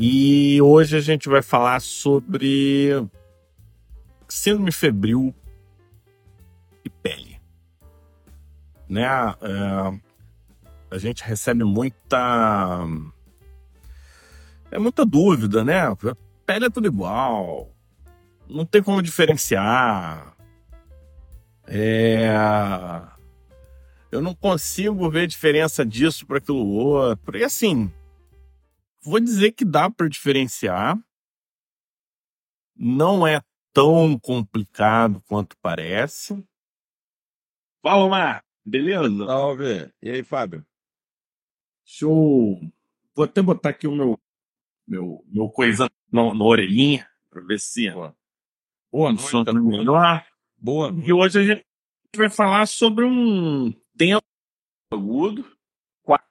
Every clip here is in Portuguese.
E hoje a gente vai falar sobre síndrome febril e pele. Né? É, a gente recebe muita. É muita dúvida, né? Pele é tudo igual. Não tem como diferenciar. É. Eu não consigo ver diferença disso para aquilo outro. E assim, vou dizer que dá para diferenciar. Não é tão complicado quanto parece. Fala, Mar. Beleza? Salve. E aí, Fábio? Show. Vou até botar aqui o meu meu, meu coisa na, na orelhinha para ver se Boa. Boa noite. tá melhor. Boa. E hoje a gente vai falar sobre um tempo agudo, quadros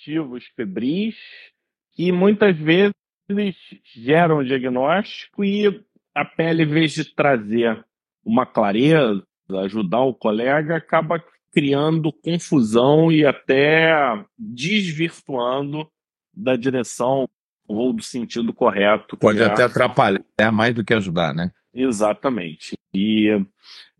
eruptivos febris, que muitas vezes geram o diagnóstico e a pele, em vez de trazer uma clareza, ajudar o colega, acaba criando confusão e até desvirtuando da direção ou do sentido correto. Pode é- até atrapalhar mais do que ajudar, né? Exatamente. E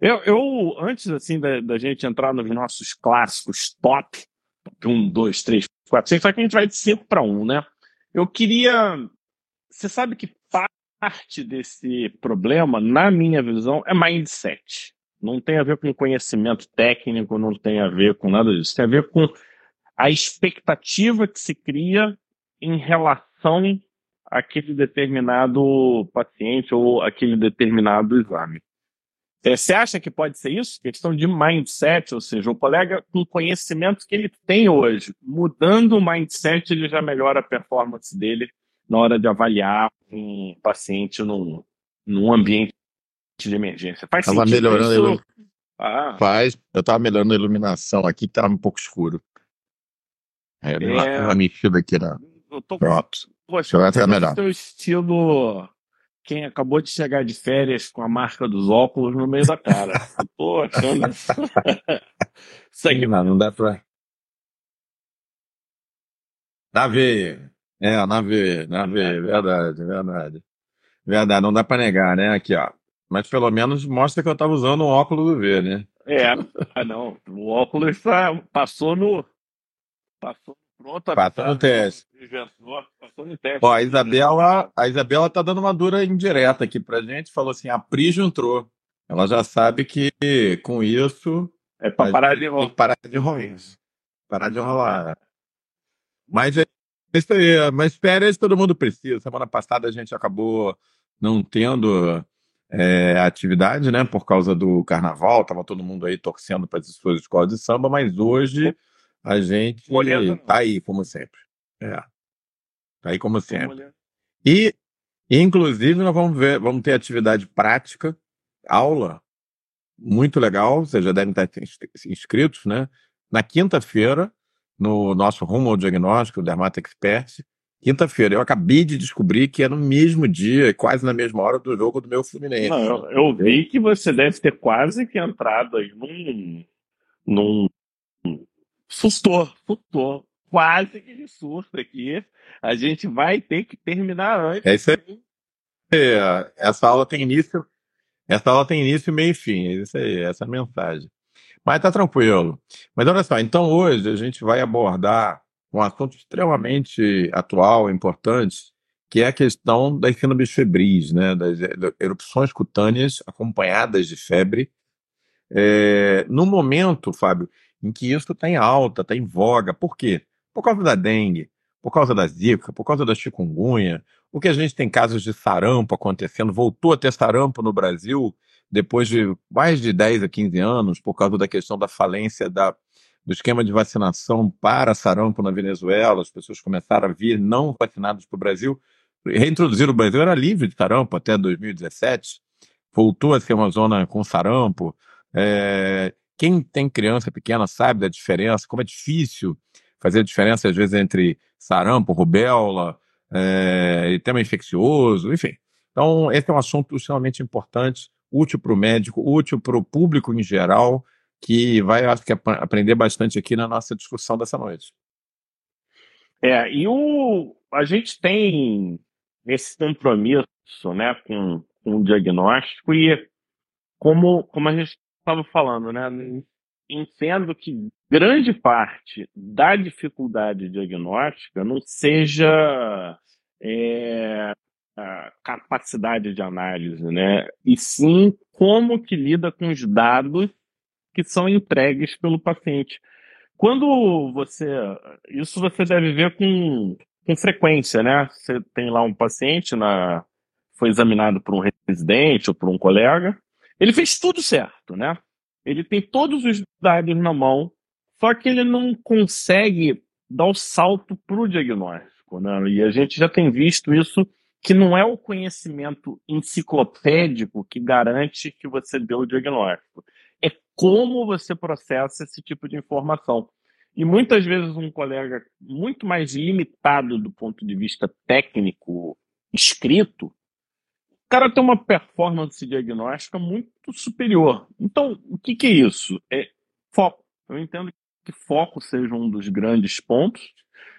eu, eu antes assim da, da gente entrar nos nossos clássicos top, top 1, 2, 3, 4, 5, só que a gente vai de 5 para 1, né? Eu queria. Você sabe que parte desse problema, na minha visão, é mindset. Não tem a ver com conhecimento técnico, não tem a ver com nada disso. Tem a ver com a expectativa que se cria em relação àquele determinado paciente ou aquele determinado exame. É, Você acha que pode ser isso? Questão de mindset, ou seja, o colega com o conhecimento que ele tem hoje, mudando o mindset, ele já melhora a performance dele na hora de avaliar um paciente num, num ambiente de emergência. Faz Tava sentido melhorando isso? ilu- Ah, Faz. Eu tava melhorando a iluminação aqui, que tava um pouco escuro. É, É. uma mexida aqui na. eu tô Pronto. Poxa, esse melhor. seu estilo. Quem acabou de chegar de férias com a marca dos óculos no meio da cara. Tô achando. Isso aqui. Não, não dá pra. Na veia. É, na veia, na veia. Verdade, verdade. Verdade, não dá pra negar, né? Aqui, ó. Mas pelo menos mostra que eu tava usando um óculos do V, né? É, ah, não. O óculos tá- passou no. Passou pronto. Passou no teste. Passou no teste. Ó, a Isabela, a Isabela tá dando uma dura indireta aqui pra gente. Falou assim: a Prígio entrou. Ela já sabe que com isso É pra parar de que parar de enrolar. Parar de enrolar. Mas é isso aí. Mas férias todo mundo precisa. Semana passada a gente acabou não tendo é, atividade, né? Por causa do carnaval. Tava todo mundo aí torcendo para as suas escolas de samba. Mas hoje a gente Moleza não. tá aí, como sempre. É. Tá aí, como sempre. E, inclusive, nós vamos ver, vamos ter atividade prática, aula, muito legal, vocês já devem estar ins- inscritos, né? Na quinta-feira, no nosso Rumo ao Diagnóstico, Dermato Expert, quinta-feira, eu acabei de descobrir que é no mesmo dia, quase na mesma hora do jogo do meu Fluminense. Não, eu, eu vi que você deve ter quase que entrado aí num. num. Sustou, sustou. Quase que de susto aqui. A gente vai ter que terminar antes. É isso aí. É, Essa aula tem início, essa aula tem início, meio e fim. É isso aí, essa é a mensagem. Mas tá tranquilo. Mas olha só, então hoje a gente vai abordar um assunto extremamente atual, importante, que é a questão das síndromes febris, né? Das er- erupções cutâneas acompanhadas de febre. É, no momento, Fábio, em que isso está em alta, está em voga. Por quê? Por causa da dengue, por causa da zika, por causa da chikungunya, o que a gente tem casos de sarampo acontecendo, voltou a ter sarampo no Brasil depois de mais de 10 a 15 anos, por causa da questão da falência da, do esquema de vacinação para sarampo na Venezuela, as pessoas começaram a vir não vacinadas para o Brasil, reintroduzir o Brasil era livre de sarampo até 2017, voltou a ser uma zona com sarampo. É, quem tem criança pequena sabe da diferença, como é difícil fazer a diferença, às vezes, entre sarampo, rubéola, é, e tema infeccioso, enfim. Então, esse é um assunto extremamente importante, útil para o médico, útil para o público em geral, que vai, acho que, ap- aprender bastante aqui na nossa discussão dessa noite. É, e o, a gente tem esse compromisso né, com, com o diagnóstico e como, como a gente estava falando, né, entendo que grande parte da dificuldade diagnóstica não seja é, a capacidade de análise, né? E sim como que lida com os dados que são entregues pelo paciente. Quando você. Isso você deve ver com, com frequência, né? Você tem lá um paciente, na, foi examinado por um residente ou por um colega, ele fez tudo certo, né? Ele tem todos os dados na mão, só que ele não consegue dar o salto para o diagnóstico, né? E a gente já tem visto isso que não é o conhecimento enciclopédico que garante que você deu o diagnóstico. É como você processa esse tipo de informação. E muitas vezes um colega muito mais limitado do ponto de vista técnico escrito, cara tem uma performance diagnóstica muito superior. Então, o que, que é isso? É foco. Eu entendo que foco seja um dos grandes pontos,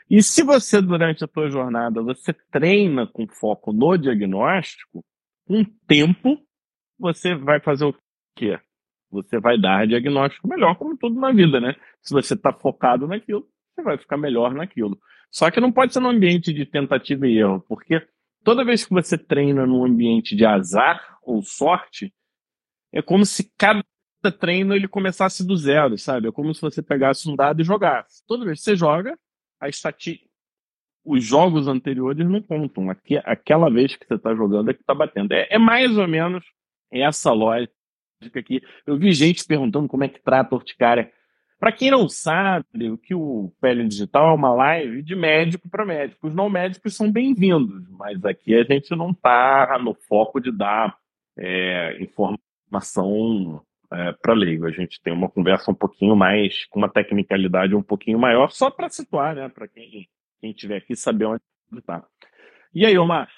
e se você, durante a tua jornada, você treina com foco no diagnóstico, com tempo, você vai fazer o quê? Você vai dar diagnóstico melhor, como tudo na vida, né? Se você está focado naquilo, você vai ficar melhor naquilo. Só que não pode ser num ambiente de tentativa e erro, porque toda vez que você treina num ambiente de azar ou sorte, é como se cada treino ele começasse do zero, sabe? É como se você pegasse um dado e jogasse. Toda vez que você joga, a. Os jogos anteriores não contam. Aqui, aquela vez que você está jogando é que está batendo. É, é, mais ou menos essa lógica aqui. Eu vi gente perguntando como é que trata a urticária. Para quem não sabe, o que o Pele Digital é uma live de médico para médico. Os não médicos são bem-vindos, mas aqui a gente não está no foco de dar é, informação é, para leigo. A gente tem uma conversa um pouquinho mais, com uma tecnicalidade um pouquinho maior, só para situar, né? Para quem, quem tiver aqui saber onde está. E aí, Omar?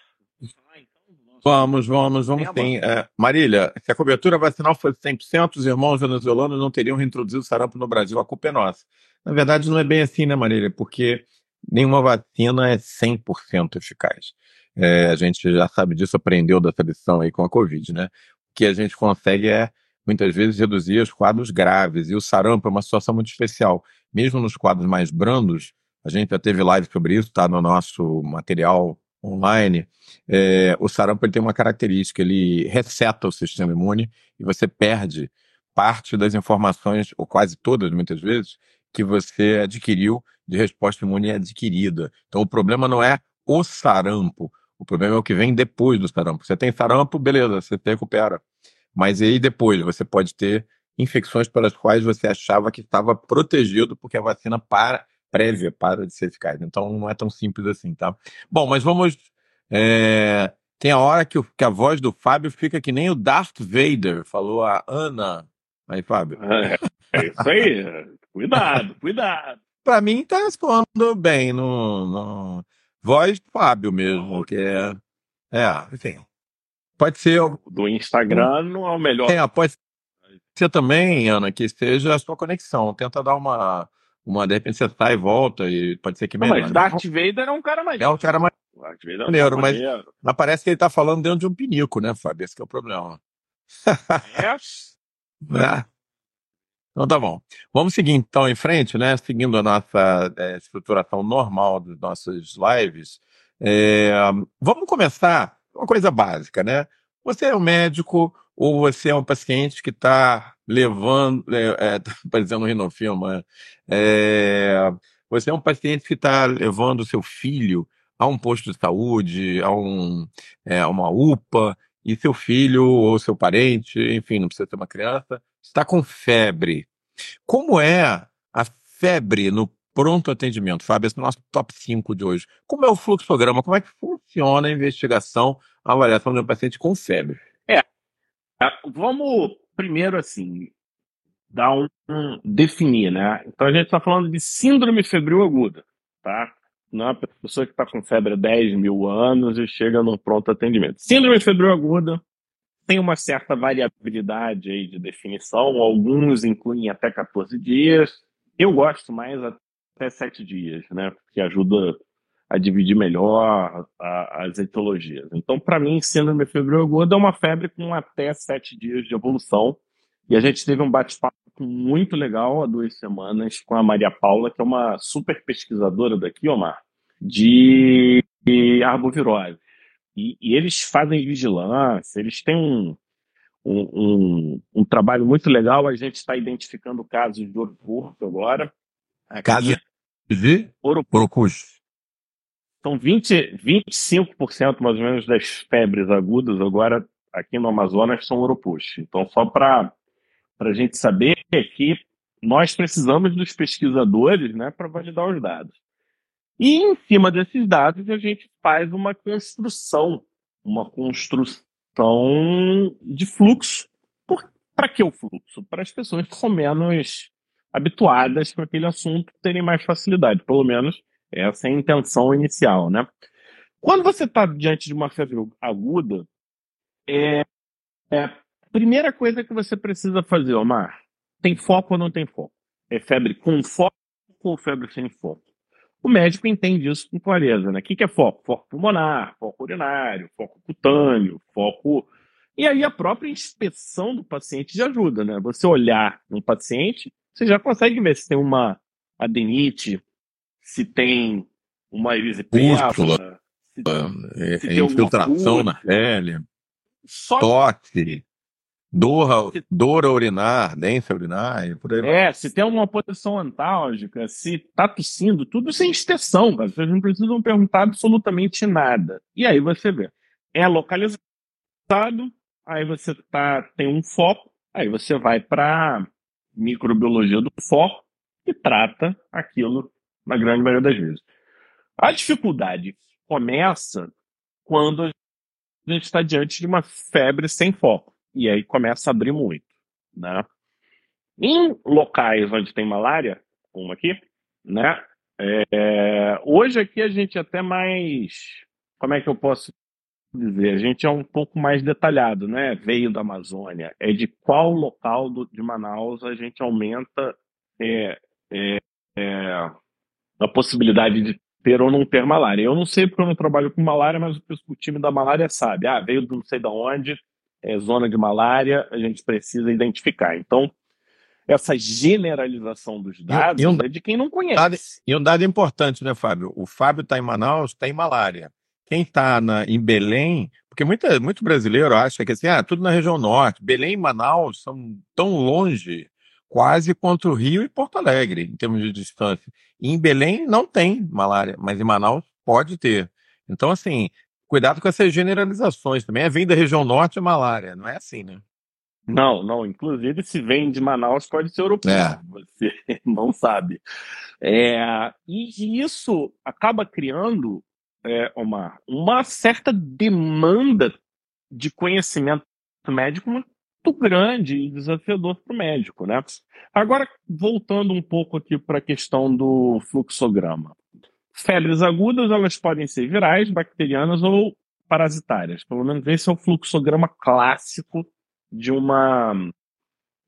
Vamos, vamos, vamos sim. É, Marília, se a cobertura vacinal fosse 100%, os irmãos venezuelanos não teriam reintroduzido o sarampo no Brasil. A culpa é nossa. Na verdade, não é bem assim, né, Marília? Porque nenhuma vacina é 100% eficaz. É, a gente já sabe disso, aprendeu dessa lição aí com a Covid, né? O que a gente consegue é muitas vezes reduzir os quadros graves. E o sarampo é uma situação muito especial. Mesmo nos quadros mais brandos, a gente já teve live sobre isso, está no nosso material online. É, o sarampo tem uma característica, ele reseta o sistema imune e você perde parte das informações, ou quase todas, muitas vezes, que você adquiriu de resposta imune adquirida. Então o problema não é o sarampo, o problema é o que vem depois do sarampo. Você tem sarampo, beleza, você recupera. Mas aí depois você pode ter infecções pelas quais você achava que estava protegido porque a vacina para, prévia para de ser eficaz. Então não é tão simples assim, tá? Bom, mas vamos. É, tem a hora que, o, que, a voz do Fábio fica que nem o Darth Vader, falou a Ana. Aí, Fábio. É, é isso aí. cuidado, cuidado. Para mim tá respondendo bem no, no voz do Fábio mesmo, que é. É, enfim. Pode ser. Do Instagram não é o melhor. É, pode ser também, Ana, que seja a sua conexão. Tenta dar uma. Uma de repente você sai e volta e pode ser que melhor. Mas Darth Vader é um cara mais. É um cara mais. Darth Vader é um maneiro, mas, mas parece que ele tá falando dentro de um pinico, né, Fábio? Esse é o problema. É. é. Então tá bom. Vamos seguir então em frente, né? Seguindo a nossa é, estruturação normal dos nossos lives. É, vamos começar uma coisa básica, né? Você é um médico ou você é um paciente que está levando, é, é, tá parecendo um rinofilma, é, você é um paciente que está levando o seu filho a um posto de saúde, a um, é, uma UPA, e seu filho ou seu parente, enfim, não precisa ser uma criança, está com febre. Como é a febre no pronto atendimento. Fábio, esse é o nosso top 5 de hoje. Como é o fluxograma? Como é que funciona a investigação, a avaliação de um paciente com febre? É vamos primeiro assim dar um, um definir, né? Então a gente está falando de síndrome febril aguda, tá? Não é uma pessoa que está com febre há 10 mil anos e chega no pronto atendimento. Síndrome febril aguda tem uma certa variabilidade aí de definição, alguns incluem até 14 dias. Eu gosto mais até sete dias, né? Que ajuda a dividir melhor a, as etiologias. Então, para mim, síndrome febril aguda é uma febre com até sete dias de evolução. E a gente teve um bate-papo muito legal há duas semanas com a Maria Paula, que é uma super pesquisadora daqui, Omar, de arbovirose. E, e eles fazem vigilância, eles têm um, um, um, um trabalho muito legal. A gente está identificando casos de ouro agora. Casos de ouro São 20, 25% mais ou menos das febres agudas agora aqui no Amazonas são oropush. Então, só para a gente saber que nós precisamos dos pesquisadores né, para validar os dados. E em cima desses dados a gente faz uma construção, uma construção de fluxo. Para que o fluxo? Para as pessoas que são menos habituadas com aquele assunto terem mais facilidade, pelo menos essa é a intenção inicial, né? Quando você está diante de uma febre aguda, é, é, a primeira coisa que você precisa fazer, Omar, tem foco ou não tem foco? É febre com foco ou febre sem foco? O médico entende isso com clareza, né? O que, que é foco? Foco pulmonar, foco urinário, foco cutâneo, foco. E aí a própria inspeção do paciente já ajuda, né? Você olhar um paciente, você já consegue ver se tem uma adenite, se tem uma erisipela, se, é, se é, infiltração na pele, Só... toque, dor, dor a urinar, ardência urinar, por aí É, vai. se tem uma posição antálgica, se tá tossindo, tudo sem extensão, cara. Vocês não precisam perguntar absolutamente nada. E aí você vê. É localizado, aí você tá, tem um foco, aí você vai para microbiologia do foco e trata aquilo na grande maioria das vezes. A dificuldade começa quando a gente está diante de uma febre sem foco. E aí começa a abrir muito. Né? Em locais onde tem malária, como aqui, né? É, hoje aqui a gente é até mais. Como é que eu posso dizer? A gente é um pouco mais detalhado, né? Veio da Amazônia. É de qual local do, de Manaus a gente aumenta é, é, é a possibilidade de ter ou não ter malária. Eu não sei porque eu não trabalho com malária, mas o time da malária sabe. Ah, veio de não sei de onde, é zona de malária, a gente precisa identificar. Então, essa generalização dos dados e, e um, é de quem não conhece. Dado, e um dado importante, né, Fábio? O Fábio está em Manaus, está em malária. Quem está em Belém, porque muita, muito brasileiro acha que assim, ah, tudo na região norte, Belém e Manaus são tão longe quase contra o Rio e Porto Alegre, em termos de distância. E em Belém não tem malária, mas em Manaus pode ter. Então, assim, cuidado com essas generalizações também. É vem da região norte é malária, não é assim, né? Não, não. Inclusive, se vem de Manaus, pode ser europeu. É. Você não sabe. É, e isso acaba criando, é, uma, uma certa demanda de conhecimento médico muito grande e desafiador para o médico, né? Agora, voltando um pouco aqui para a questão do fluxograma. Febres agudas, elas podem ser virais, bacterianas ou parasitárias. Pelo menos esse é o fluxograma clássico de uma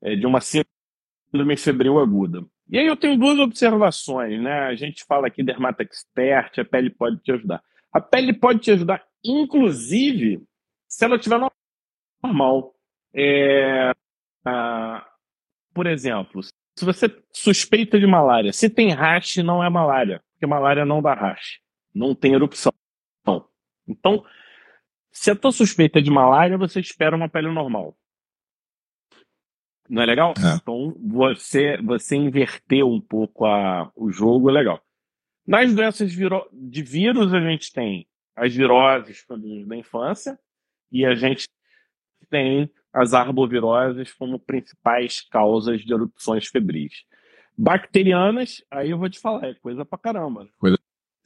é, de uma síndrome febril aguda. E aí eu tenho duas observações, né? A gente fala aqui dermata expert, a pele pode te ajudar. A pele pode te ajudar, inclusive, se ela estiver normal. É, ah, por exemplo, se você suspeita de malária, se tem rash, não é malária, porque malária não dá rash, não tem erupção. Então, se a tua suspeita é de malária, você espera uma pele normal. Não é legal? É. Então, você, você inverter um pouco a, o jogo é legal. Nas doenças de vírus, a gente tem as viroses da infância e a gente tem as arboviroses como principais causas de erupções febris. Bacterianas, aí eu vou te falar, é coisa pra caramba. Coisa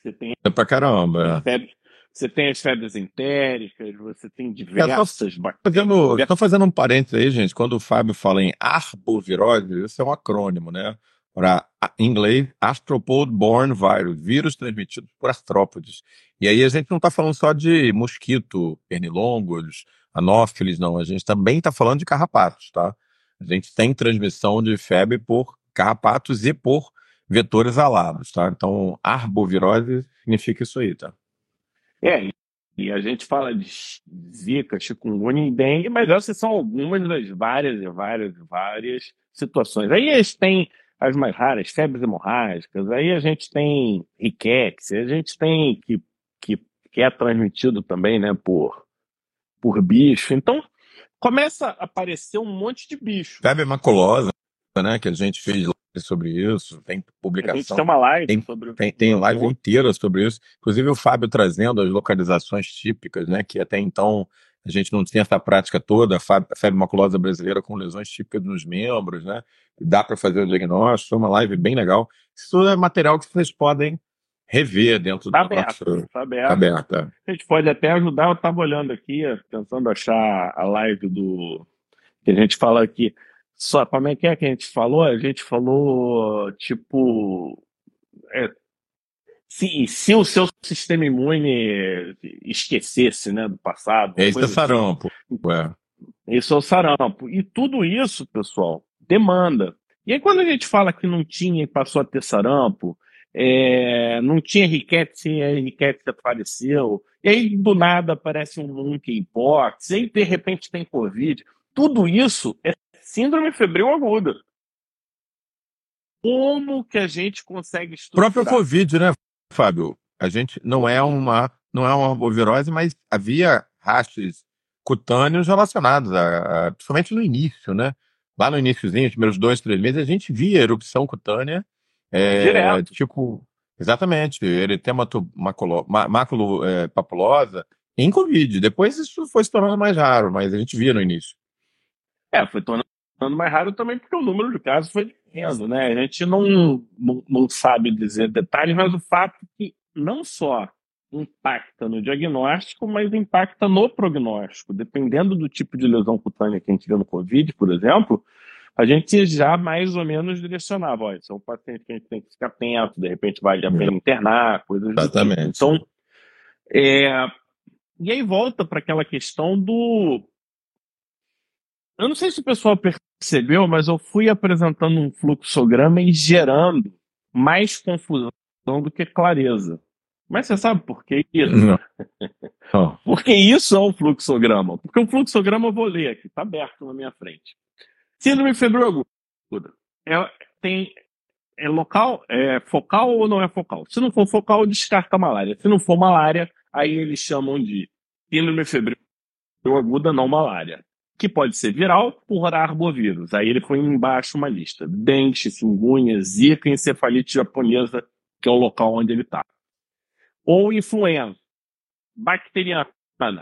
você tem pra caramba. É. você tem as febres entéricas, você tem diversas bactérias. Estou fazendo um parênteses aí, gente. Quando o Fábio fala em arbovirose, isso é um acrônimo, né? Para, em inglês, Arthropod-Borne Virus, vírus transmitido por artrópodes. E aí a gente não está falando só de mosquito, pernilongos, anófilis, não. A gente também está falando de carrapatos, tá? A gente tem transmissão de febre por carrapatos e por vetores alados, tá? Então, arbovirose significa isso aí, tá? É, e a gente fala de zika, chikungunya e dengue, mas essas são algumas das várias e várias e várias situações. Aí eles têm as mais raras, febres hemorrágicas, aí a gente tem riquetes, a gente tem que, que, que é transmitido também, né, por, por bicho. Então, começa a aparecer um monte de bicho. Febre maculosa, né, que a gente fez sobre isso, tem publicação. A gente tem uma live tem, sobre tem, tem live inteira sobre isso. Inclusive o Fábio trazendo as localizações típicas, né, que até então a gente não tinha essa prática toda, a febre maculosa brasileira com lesões típicas nos membros, né? Dá para fazer o diagnóstico, foi uma live bem legal. Isso é material que vocês podem rever dentro tá do aberto, nosso... Tá aberto. Tá aberto. É. A gente pode até ajudar, eu estava olhando aqui, tentando achar a live do que a gente fala aqui. Só como é que é que a gente falou? A gente falou tipo é, se, se o seu sistema imune esquecesse né, do passado. Esse é assim. sarampo. Ué. Isso é o sarampo. E tudo isso, pessoal, demanda. E aí, quando a gente fala que não tinha e passou a ter sarampo, é, não tinha riquete, a riquete apareceu, e aí do nada aparece um monkeypox, e aí de repente tem Covid. Tudo isso é síndrome febril aguda. Como que a gente consegue estruturar? Próprio Covid, né? Fábio, a gente não é uma não é uma arbovirose, mas havia rastros cutâneos relacionados, a, a, principalmente no início, né? Lá no iníciozinho, os primeiros dois, três meses, a gente via erupção cutânea. É, Direto. Tipo, exatamente, eritema maculo, máculo é, papulosa em Covid. Depois isso foi se tornando mais raro, mas a gente via no início. É, foi tornando mais raro também porque o número de casos foi diminuindo, né? A gente não, não, não sabe dizer detalhes, mas o fato é que não só impacta no diagnóstico, mas impacta no prognóstico. Dependendo do tipo de lesão cutânea que a gente vê no Covid, por exemplo, a gente já mais ou menos direcionava. Olha, esse é um paciente que a gente tem que ficar atento, de repente vale a pena internar, coisas Exatamente. Tipo. Então, é... e aí volta para aquela questão do eu não sei se o pessoal percebeu, mas eu fui apresentando um fluxograma e gerando mais confusão do que clareza. Mas você sabe por que isso? Não. Porque isso é um fluxograma. Porque o um fluxograma eu vou ler aqui, está aberto na minha frente. Síndrome aguda. É, tem, é local, é focal ou não é focal? Se não for focal, descarta a malária. Se não for malária, aí eles chamam de síndrome febril aguda não malária que pode ser viral por arbovírus. Aí ele foi embaixo uma lista: dengue, chikungunya, zika encefalite japonesa, que é o local onde ele está. Ou influenza, bacteriana.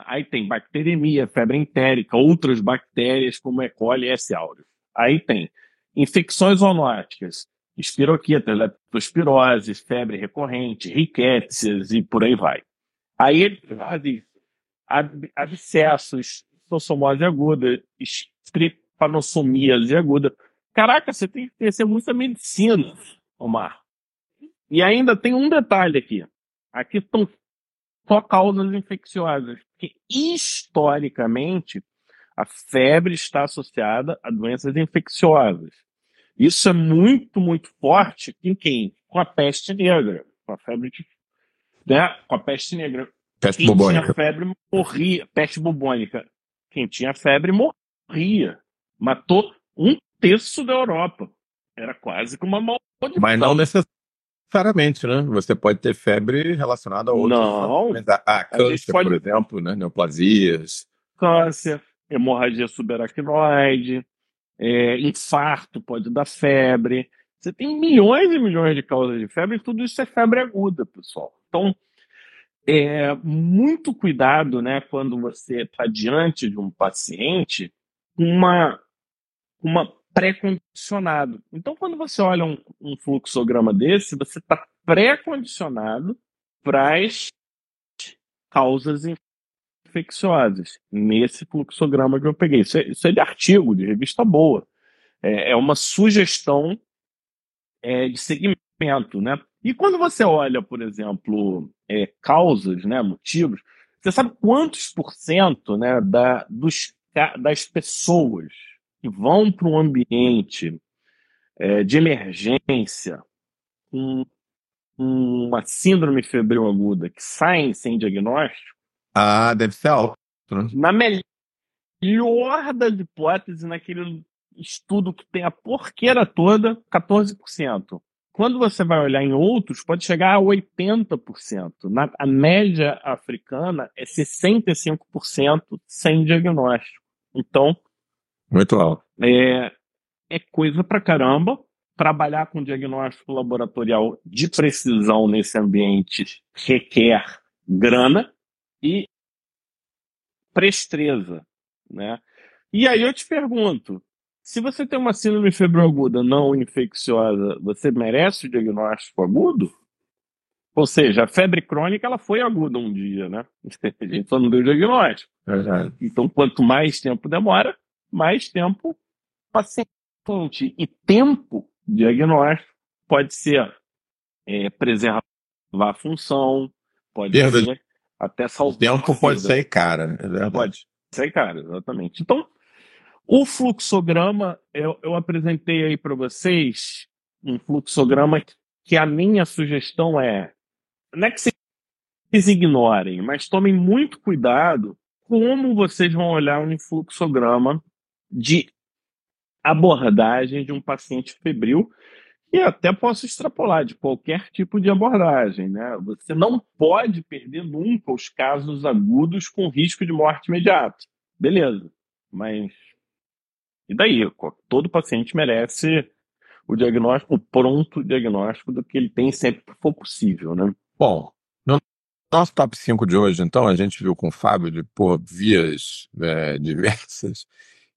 Aí tem bacteremia, febre entérica, outras bactérias como E. coli e S. aureus. Aí tem infecções zoonóticas, espiroquetas, leptospirose, febre recorrente, riquétias e por aí vai. Aí ele faz abscessos, tossomose aguda, estrepanossomíase aguda. Caraca, você tem que conhecer muita medicina, Omar. E ainda tem um detalhe aqui. Aqui estão só causas infecciosas. Que historicamente a febre está associada a doenças infecciosas. Isso é muito, muito forte em quem? Com a peste negra, com a febre de, né? Com a peste negra. Peste quem bubônica. tinha febre morria, peste bubônica. Quem tinha febre morria. Matou um terço da Europa. Era quase como uma maldição. Mas não necessariamente, né? Você pode ter febre relacionada a outros. Não. A, a câncer, pode... por exemplo, né? Neoplasias. Câncer, hemorragia subaracnoide, é, infarto pode dar febre. Você tem milhões e milhões de causas de febre e tudo isso é febre aguda, pessoal. Então, é, muito cuidado né, quando você está diante de um paciente uma, uma pré-condicionado. Então, quando você olha um, um fluxograma desse, você está pré-condicionado para as causas infecciosas, nesse fluxograma que eu peguei. Isso é, isso é de artigo, de revista boa. É, é uma sugestão é, de segmento, né? E quando você olha, por exemplo, é, causas, né, motivos, você sabe quantos por cento né, da, dos, das pessoas que vão para um ambiente é, de emergência com uma síndrome febril aguda que saem sem diagnóstico. Ah, deve ser alto. Na melhor das hipóteses, naquele estudo que tem a porqueira toda, 14%. Quando você vai olhar em outros, pode chegar a 80%. Na, a média africana é 65% sem diagnóstico. Então. Muito alto. É, é coisa pra caramba. Trabalhar com diagnóstico laboratorial de precisão nesse ambiente requer grana e prestreza, né? E aí eu te pergunto, se você tem uma síndrome febril aguda não infecciosa, você merece o diagnóstico agudo? Ou seja, a febre crônica ela foi aguda um dia, né? A gente só não deu diagnóstico. Verdade. Então, quanto mais tempo demora, mais tempo paciente. E tempo diagnóstico pode ser é, preservar a função, pode Perda ser até salvar. O tempo pode sair cara, é verdade. Pode sair cara, exatamente. Então, o fluxograma, eu, eu apresentei aí para vocês um fluxograma que a minha sugestão é, não é que vocês ignorem, mas tomem muito cuidado como vocês vão olhar um fluxograma de abordagem de um paciente febril e até posso extrapolar de qualquer tipo de abordagem, né? Você não pode perder nunca os casos agudos com risco de morte imediata. Beleza, mas e daí? Todo paciente merece o diagnóstico, o pronto diagnóstico do que ele tem sempre que for possível, né? Bom, no nosso top 5 de hoje, então, a gente viu com o Fábio, de, por vias é, diversas,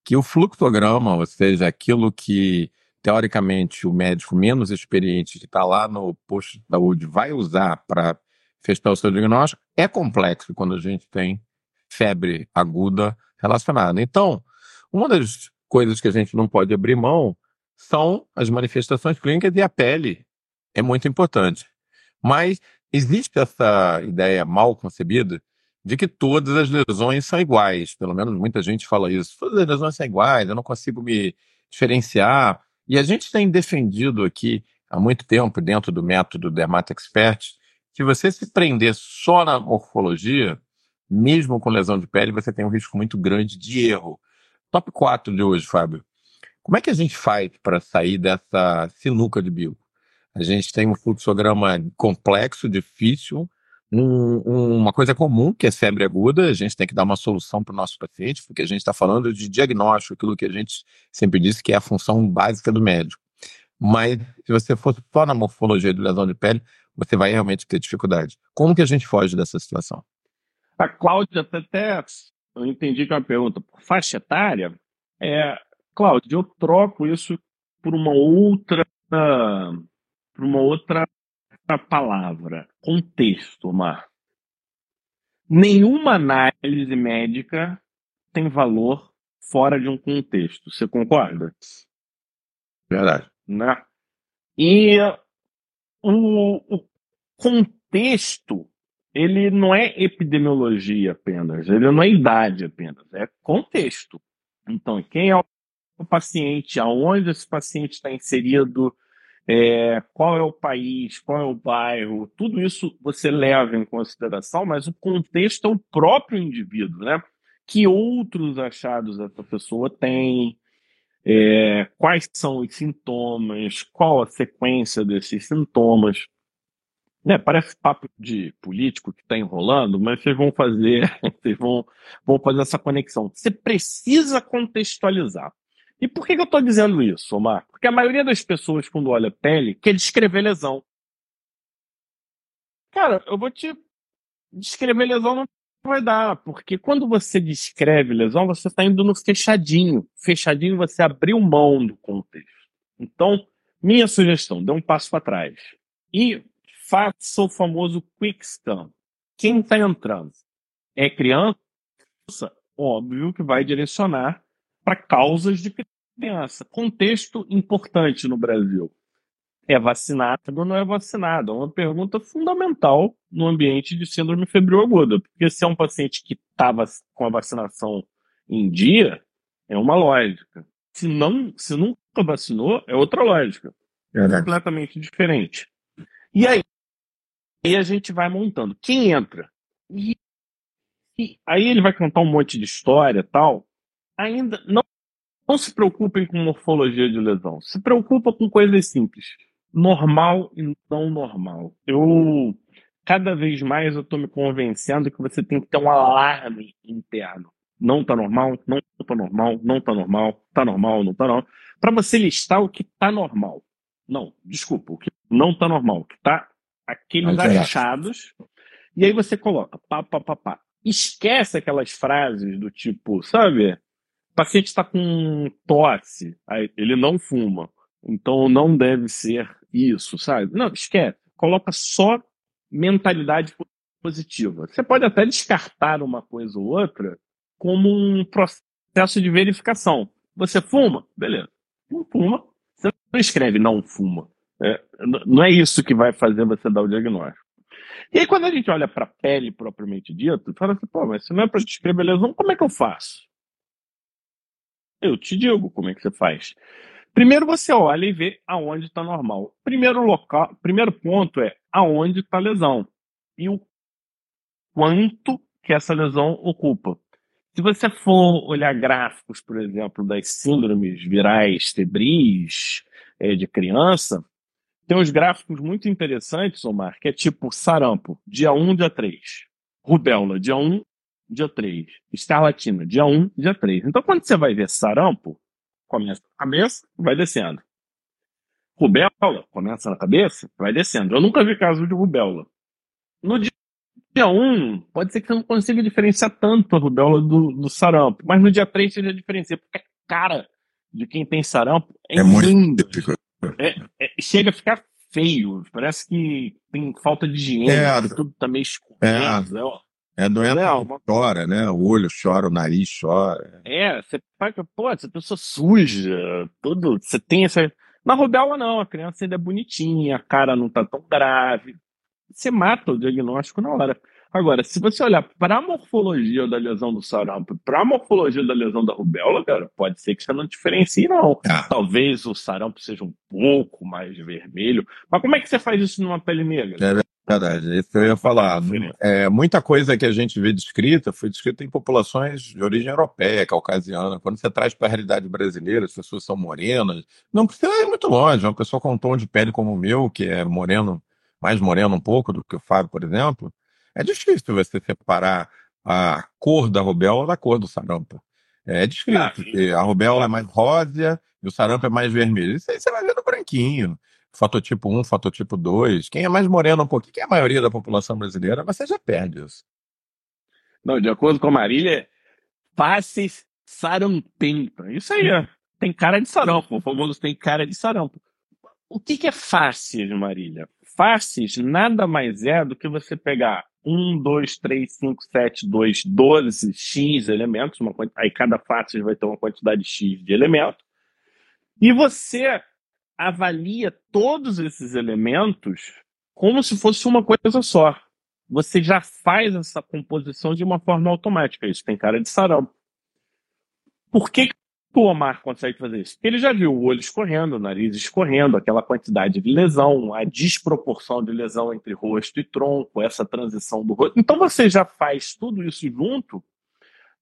que o fluxograma, ou seja, aquilo que, teoricamente, o médico menos experiente que está lá no posto de saúde vai usar para fechar o seu diagnóstico, é complexo quando a gente tem febre aguda relacionada. Então, uma das coisas que a gente não pode abrir mão são as manifestações clínicas e a pele é muito importante. Mas existe essa ideia mal concebida de que todas as lesões são iguais. Pelo menos muita gente fala isso. Todas as lesões são iguais, eu não consigo me diferenciar. E a gente tem defendido aqui há muito tempo, dentro do método Dermat Expert, que você se prender só na morfologia, mesmo com lesão de pele, você tem um risco muito grande de erro. Top 4 de hoje, Fábio. Como é que a gente faz para sair dessa sinuca de bico? A gente tem um fluxograma complexo, difícil, um, uma coisa comum, que é febre aguda, a gente tem que dar uma solução para o nosso paciente, porque a gente está falando de diagnóstico, aquilo que a gente sempre disse que é a função básica do médico. Mas se você for só na morfologia de lesão de pele, você vai realmente ter dificuldade. Como que a gente foge dessa situação? A Cláudia até eu entendi que é uma pergunta por faixa etária. É, Cláudio, eu troco isso por uma outra, por uma outra palavra, contexto, Mar. Nenhuma análise médica tem valor fora de um contexto. Você concorda? Verdade. Né? E o, o contexto ele não é epidemiologia apenas, ele não é idade apenas, é contexto. Então, quem é o paciente, aonde esse paciente está inserido, é, qual é o país, qual é o bairro, tudo isso você leva em consideração, mas o contexto é o próprio indivíduo, né? Que outros achados essa pessoa tem, é, quais são os sintomas, qual a sequência desses sintomas. Né, parece papo de político que está enrolando, mas vocês vão fazer, vocês vão, vão fazer essa conexão. Você precisa contextualizar. E por que, que eu estou dizendo isso, Omar? Porque a maioria das pessoas, quando olha pele, quer descrever lesão. Cara, eu vou te descrever lesão não vai dar, porque quando você descreve lesão, você está indo no fechadinho. Fechadinho, você abriu mão do contexto. Então, minha sugestão, dê um passo para trás. E faça o famoso quick scan. Quem está entrando é criança, óbvio que vai direcionar para causas de criança. Contexto importante no Brasil. É vacinado ou não é vacinado? É uma pergunta fundamental no ambiente de síndrome febril aguda. Porque se é um paciente que estava com a vacinação em dia, é uma lógica. Se, não, se nunca vacinou, é outra lógica. É completamente diferente. E aí, aí a gente vai montando. Quem entra? E, e aí ele vai contar um monte de história tal. Ainda não, não se preocupem com morfologia de lesão. Se preocupa com coisas simples. Normal e não normal. Eu cada vez mais eu estou me convencendo que você tem que ter um alarme interno. Não está normal, não está normal, não está normal, está normal, não está normal. Para você listar o que está normal. Não, desculpa, o que não está normal, o que está aqueles achados. E aí você coloca pá, pá, pá, pá. Esquece aquelas frases do tipo, sabe? O paciente está com tosse, ele não fuma, então não deve ser isso, sabe? Não, esquece. Coloca só mentalidade positiva. Você pode até descartar uma coisa ou outra como um processo de verificação. Você fuma? Beleza. Não fuma. Você não escreve não fuma. É, não é isso que vai fazer você dar o diagnóstico. E aí, quando a gente olha para a pele propriamente dito, fala assim, pô, mas se não é para descrever lesão, como é que eu faço? Eu te digo como é que você faz. Primeiro você olha e vê aonde está normal. Primeiro local, primeiro ponto é aonde está a lesão e o quanto que essa lesão ocupa. Se você for olhar gráficos, por exemplo, das síndromes virais febris é, de criança, tem uns gráficos muito interessantes, Omar, que é tipo sarampo, dia 1, dia 3. Rubéola, dia 1, dia 3. Escarlatina, dia 1, dia 3. Então, quando você vai ver sarampo, começa na cabeça, vai descendo. Rubéola, começa na cabeça, vai descendo. Eu nunca vi caso de rubéola. No dia 1, pode ser que você não consiga diferenciar tanto a rubéola do, do sarampo, mas no dia 3 você já diferencia, porque a cara de quem tem sarampo é, é muito é, é, chega a ficar feio, parece que tem falta de higiene, é, tudo tá meio escorrendo. É. É não, uma... chora, né? O olho chora, o nariz chora. É, você paga, pô, essa pessoa suja, tudo. Você tem essa. Na rubéola, não, a criança ainda é bonitinha, a cara não tá tão grave. Você mata o diagnóstico na hora. Agora, se você olhar para a morfologia da lesão do sarampo, para a morfologia da lesão da rubéola, cara, pode ser que você não diferencie, não. Ah. Talvez o sarampo seja um pouco mais vermelho. Mas como é que você faz isso numa pele negra? É Verdade, é isso que eu ia falar. É, muita coisa que a gente vê descrita foi descrita em populações de origem europeia, caucasiana. Quando você traz para a realidade brasileira, as pessoas são morenas, não precisa ir muito longe. Uma pessoa com um tom de pele como o meu, que é moreno, mais moreno um pouco do que o Fábio, por exemplo, é difícil você separar a cor da rubéola da cor do sarampo. É descrito ah, a rubéola é mais rosa e o sarampo é mais vermelho. Isso aí você vai ver no branquinho fatotipo 1, fatotipo 2. Quem é mais moreno um pouquinho, que é a maioria da população brasileira, você já perde isso. Não, de acordo com a Marília, faces sarampenta. Isso aí, ó. Tem cara de sarampo. O famoso tem cara de sarampo. O que, que é faces, Marília? Faces nada mais é do que você pegar 1, 2, 3, 5, 7, 2, 12 X elementos, uma, aí cada face vai ter uma quantidade X de elementos, e você avalia todos esses elementos como se fosse uma coisa só. Você já faz essa composição de uma forma automática. Isso tem cara de sarampo. Por que, que o Omar consegue fazer isso? Ele já viu o olho escorrendo, o nariz escorrendo, aquela quantidade de lesão, a desproporção de lesão entre rosto e tronco, essa transição do rosto. Então você já faz tudo isso junto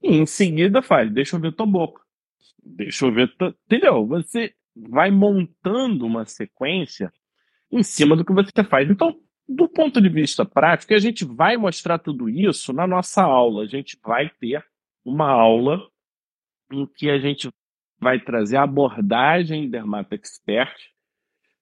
e em seguida faz, deixa eu ver tua boca. Deixa eu ver, tua... entendeu? Você vai montando uma sequência em cima do que você faz. Então, do ponto de vista prático, a gente vai mostrar tudo isso na nossa aula. A gente vai ter uma aula em que a gente vai trazer a abordagem Dermato Expert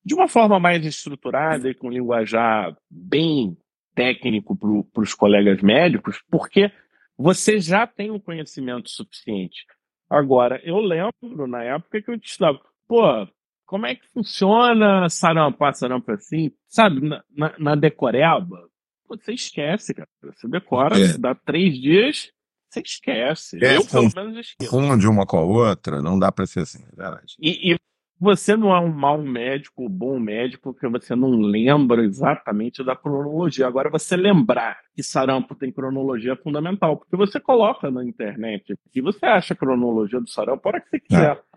de uma forma mais estruturada e com linguajar bem técnico para os colegas médicos, porque você já tem um conhecimento suficiente. Agora, eu lembro na época que eu estudava, pô, como é que funciona sarampo, ah, sarampo assim? Sabe, na, na, na decoreba, você esquece, cara. Você decora, é. dá três dias, você esquece. É, eu, pelo menos, esqueço. Funde uma com a outra, não dá para ser assim, é verdade. E, e, você não é um mau médico, um bom médico, porque você não lembra exatamente da cronologia. Agora, você lembrar que sarampo tem cronologia é fundamental, porque você coloca na internet e você acha a cronologia do sarampo a hora que você quiser. É.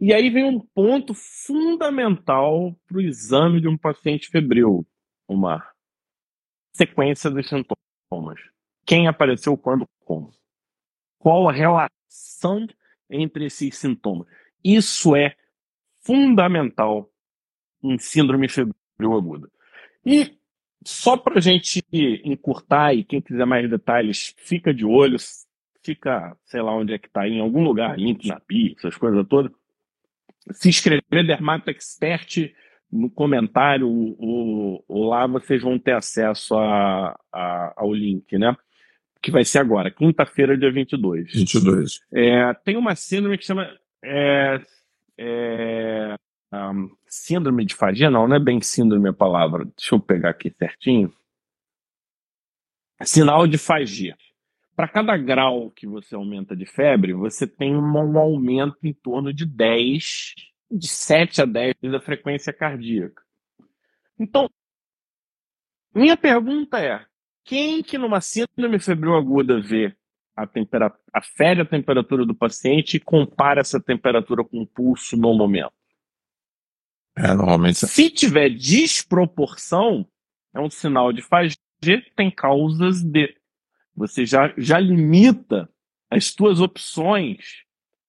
E aí vem um ponto fundamental para o exame de um paciente febril. uma sequência dos sintomas. Quem apareceu quando, como. Qual a relação entre esses sintomas? Isso é fundamental em síndrome febril aguda. E só para a gente encurtar, e quem quiser mais detalhes, fica de olho, fica, sei lá onde é que está, em algum lugar, link na PI, essas coisas todas. Se inscrever Dermato Expert no comentário, o, o, lá vocês vão ter acesso a, a, ao link, né? Que vai ser agora, quinta-feira, dia 22. 22. É, tem uma síndrome que chama é, é, um, síndrome de fagia, não, não é bem síndrome a palavra. Deixa eu pegar aqui certinho. Sinal de fagia. Para cada grau que você aumenta de febre, você tem um aumento em torno de 10, de 7 a 10 da frequência cardíaca. Então, minha pergunta é: quem que numa síndrome febril aguda vê a temperatura, afere a temperatura do paciente e compara essa temperatura com o pulso no momento? É, normalmente. Se tiver desproporção, é um sinal de fazer, tem causas de. Você já, já limita as tuas opções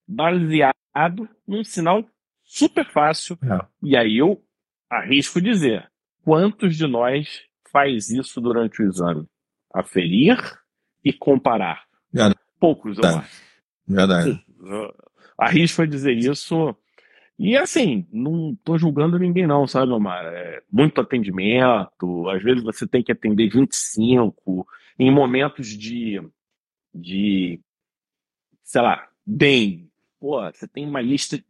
baseado num sinal super fácil. É. E aí eu arrisco dizer: quantos de nós faz isso durante o exame? Aferir e comparar. Verdade. Poucos, eu acho. Verdade. Arrisco a dizer isso e assim, não tô julgando ninguém não, sabe, Omar? É muito atendimento, às vezes você tem que atender 25, em momentos de, de sei lá, bem, pô, você tem uma lista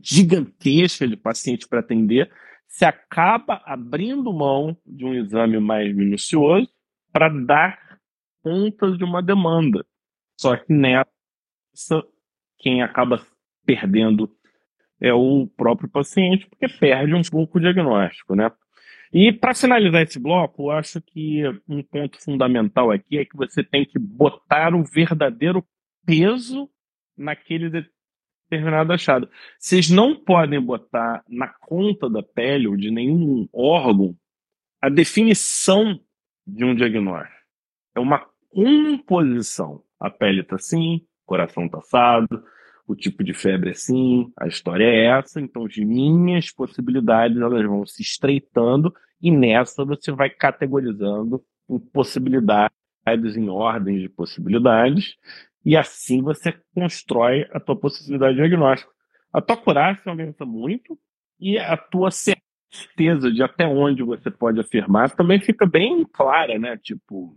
gigantesca de pacientes para atender, você acaba abrindo mão de um exame mais minucioso para dar conta de uma demanda. Só que nessa, quem acaba perdendo é o próprio paciente, porque perde um pouco o diagnóstico, né? E para finalizar esse bloco, eu acho que um ponto fundamental aqui é que você tem que botar o verdadeiro peso naquele determinado achado. Vocês não podem botar na conta da pele ou de nenhum órgão a definição de um diagnóstico. É uma composição. A pele está assim, o coração está assado, o tipo de febre é assim, a história é essa, então as minhas possibilidades elas vão se estreitando e nessa você vai categorizando em possibilidades, em ordens de possibilidades, e assim você constrói a tua possibilidade de diagnóstico. A tua coragem aumenta muito e a tua certeza de até onde você pode afirmar também fica bem clara, né? Tipo,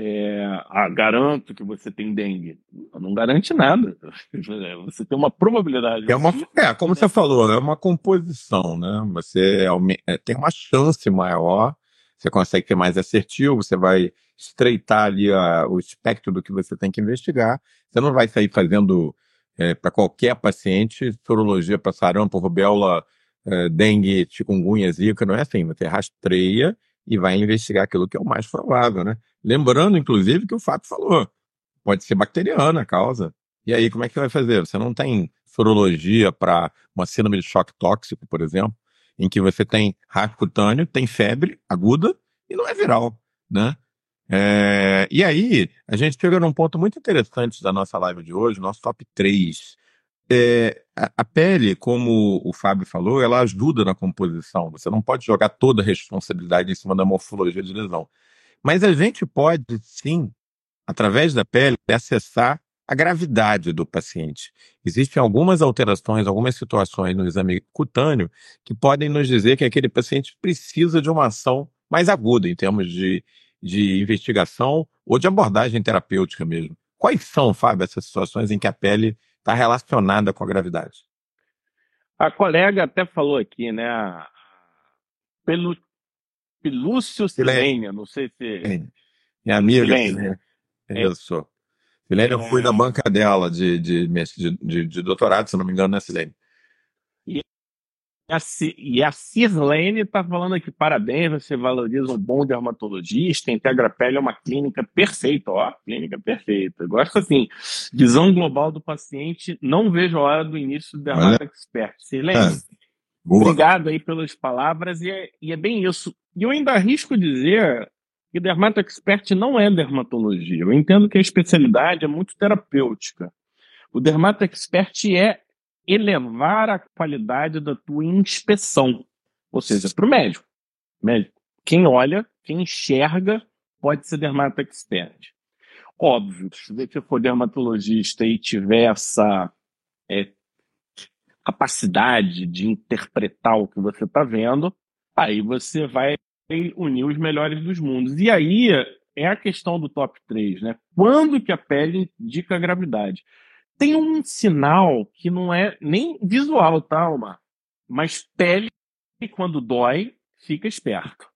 é, ah, garanto que você tem dengue. Não garante nada. Você tem uma probabilidade. É, uma, é como você falou, é uma composição, né? Você é, tem uma chance maior, você consegue ser mais assertivo, você vai estreitar ali a, o espectro do que você tem que investigar. Você não vai sair fazendo é, para qualquer paciente sorologia para sarampo, rubéola, é, dengue, chikungunya, zika, não é assim. Você rastreia e vai investigar aquilo que é o mais provável, né? Lembrando, inclusive, que o Fábio falou, pode ser bacteriana a causa. E aí, como é que vai fazer? Você não tem sorologia para uma síndrome de choque tóxico, por exemplo, em que você tem rasgo cutâneo, tem febre aguda e não é viral, né? É, e aí, a gente chega num ponto muito interessante da nossa live de hoje, nosso top 3 é, a, pele, como o Fábio falou, ela ajuda na composição. Você não pode jogar toda a responsabilidade em cima da morfologia de lesão. Mas a gente pode, sim, através da pele, acessar a gravidade do paciente. Existem algumas alterações, algumas situações no exame cutâneo que podem nos dizer que aquele paciente precisa de uma ação mais aguda em termos de, de investigação ou de abordagem terapêutica mesmo. Quais são, Fábio, essas situações em que a pele está relacionada com a gravidade. A colega até falou aqui, né? Pelo Pilúcio Silênia, não sei se. Minha amiga. Silênia. É. Isso. Silênia, eu fui na banca dela de, de, de, de, de doutorado, se não me engano, né, Silênia? E a Cislene está falando aqui, parabéns, você valoriza um bom dermatologista, Integra a Pele é uma clínica perfeita, ó, clínica perfeita. Gosto assim, visão global do paciente, não vejo a hora do início do Dermato Expert. Silene, Boa. Obrigado aí pelas palavras, e é, e é bem isso. E eu ainda arrisco dizer que dermato expert não é dermatologia. Eu entendo que a especialidade é muito terapêutica. O dermato expert é elevar a qualidade da tua inspeção, ou seja, para o médico. médico. Quem olha, quem enxerga, pode ser dermato expert. Óbvio, se você for dermatologista e tiver essa é, capacidade de interpretar o que você está vendo, aí você vai unir os melhores dos mundos. E aí é a questão do top 3, né? Quando que a pele indica a gravidade? Tem um sinal que não é nem visual, tá, Omar? Mas pele, quando dói, fica esperto.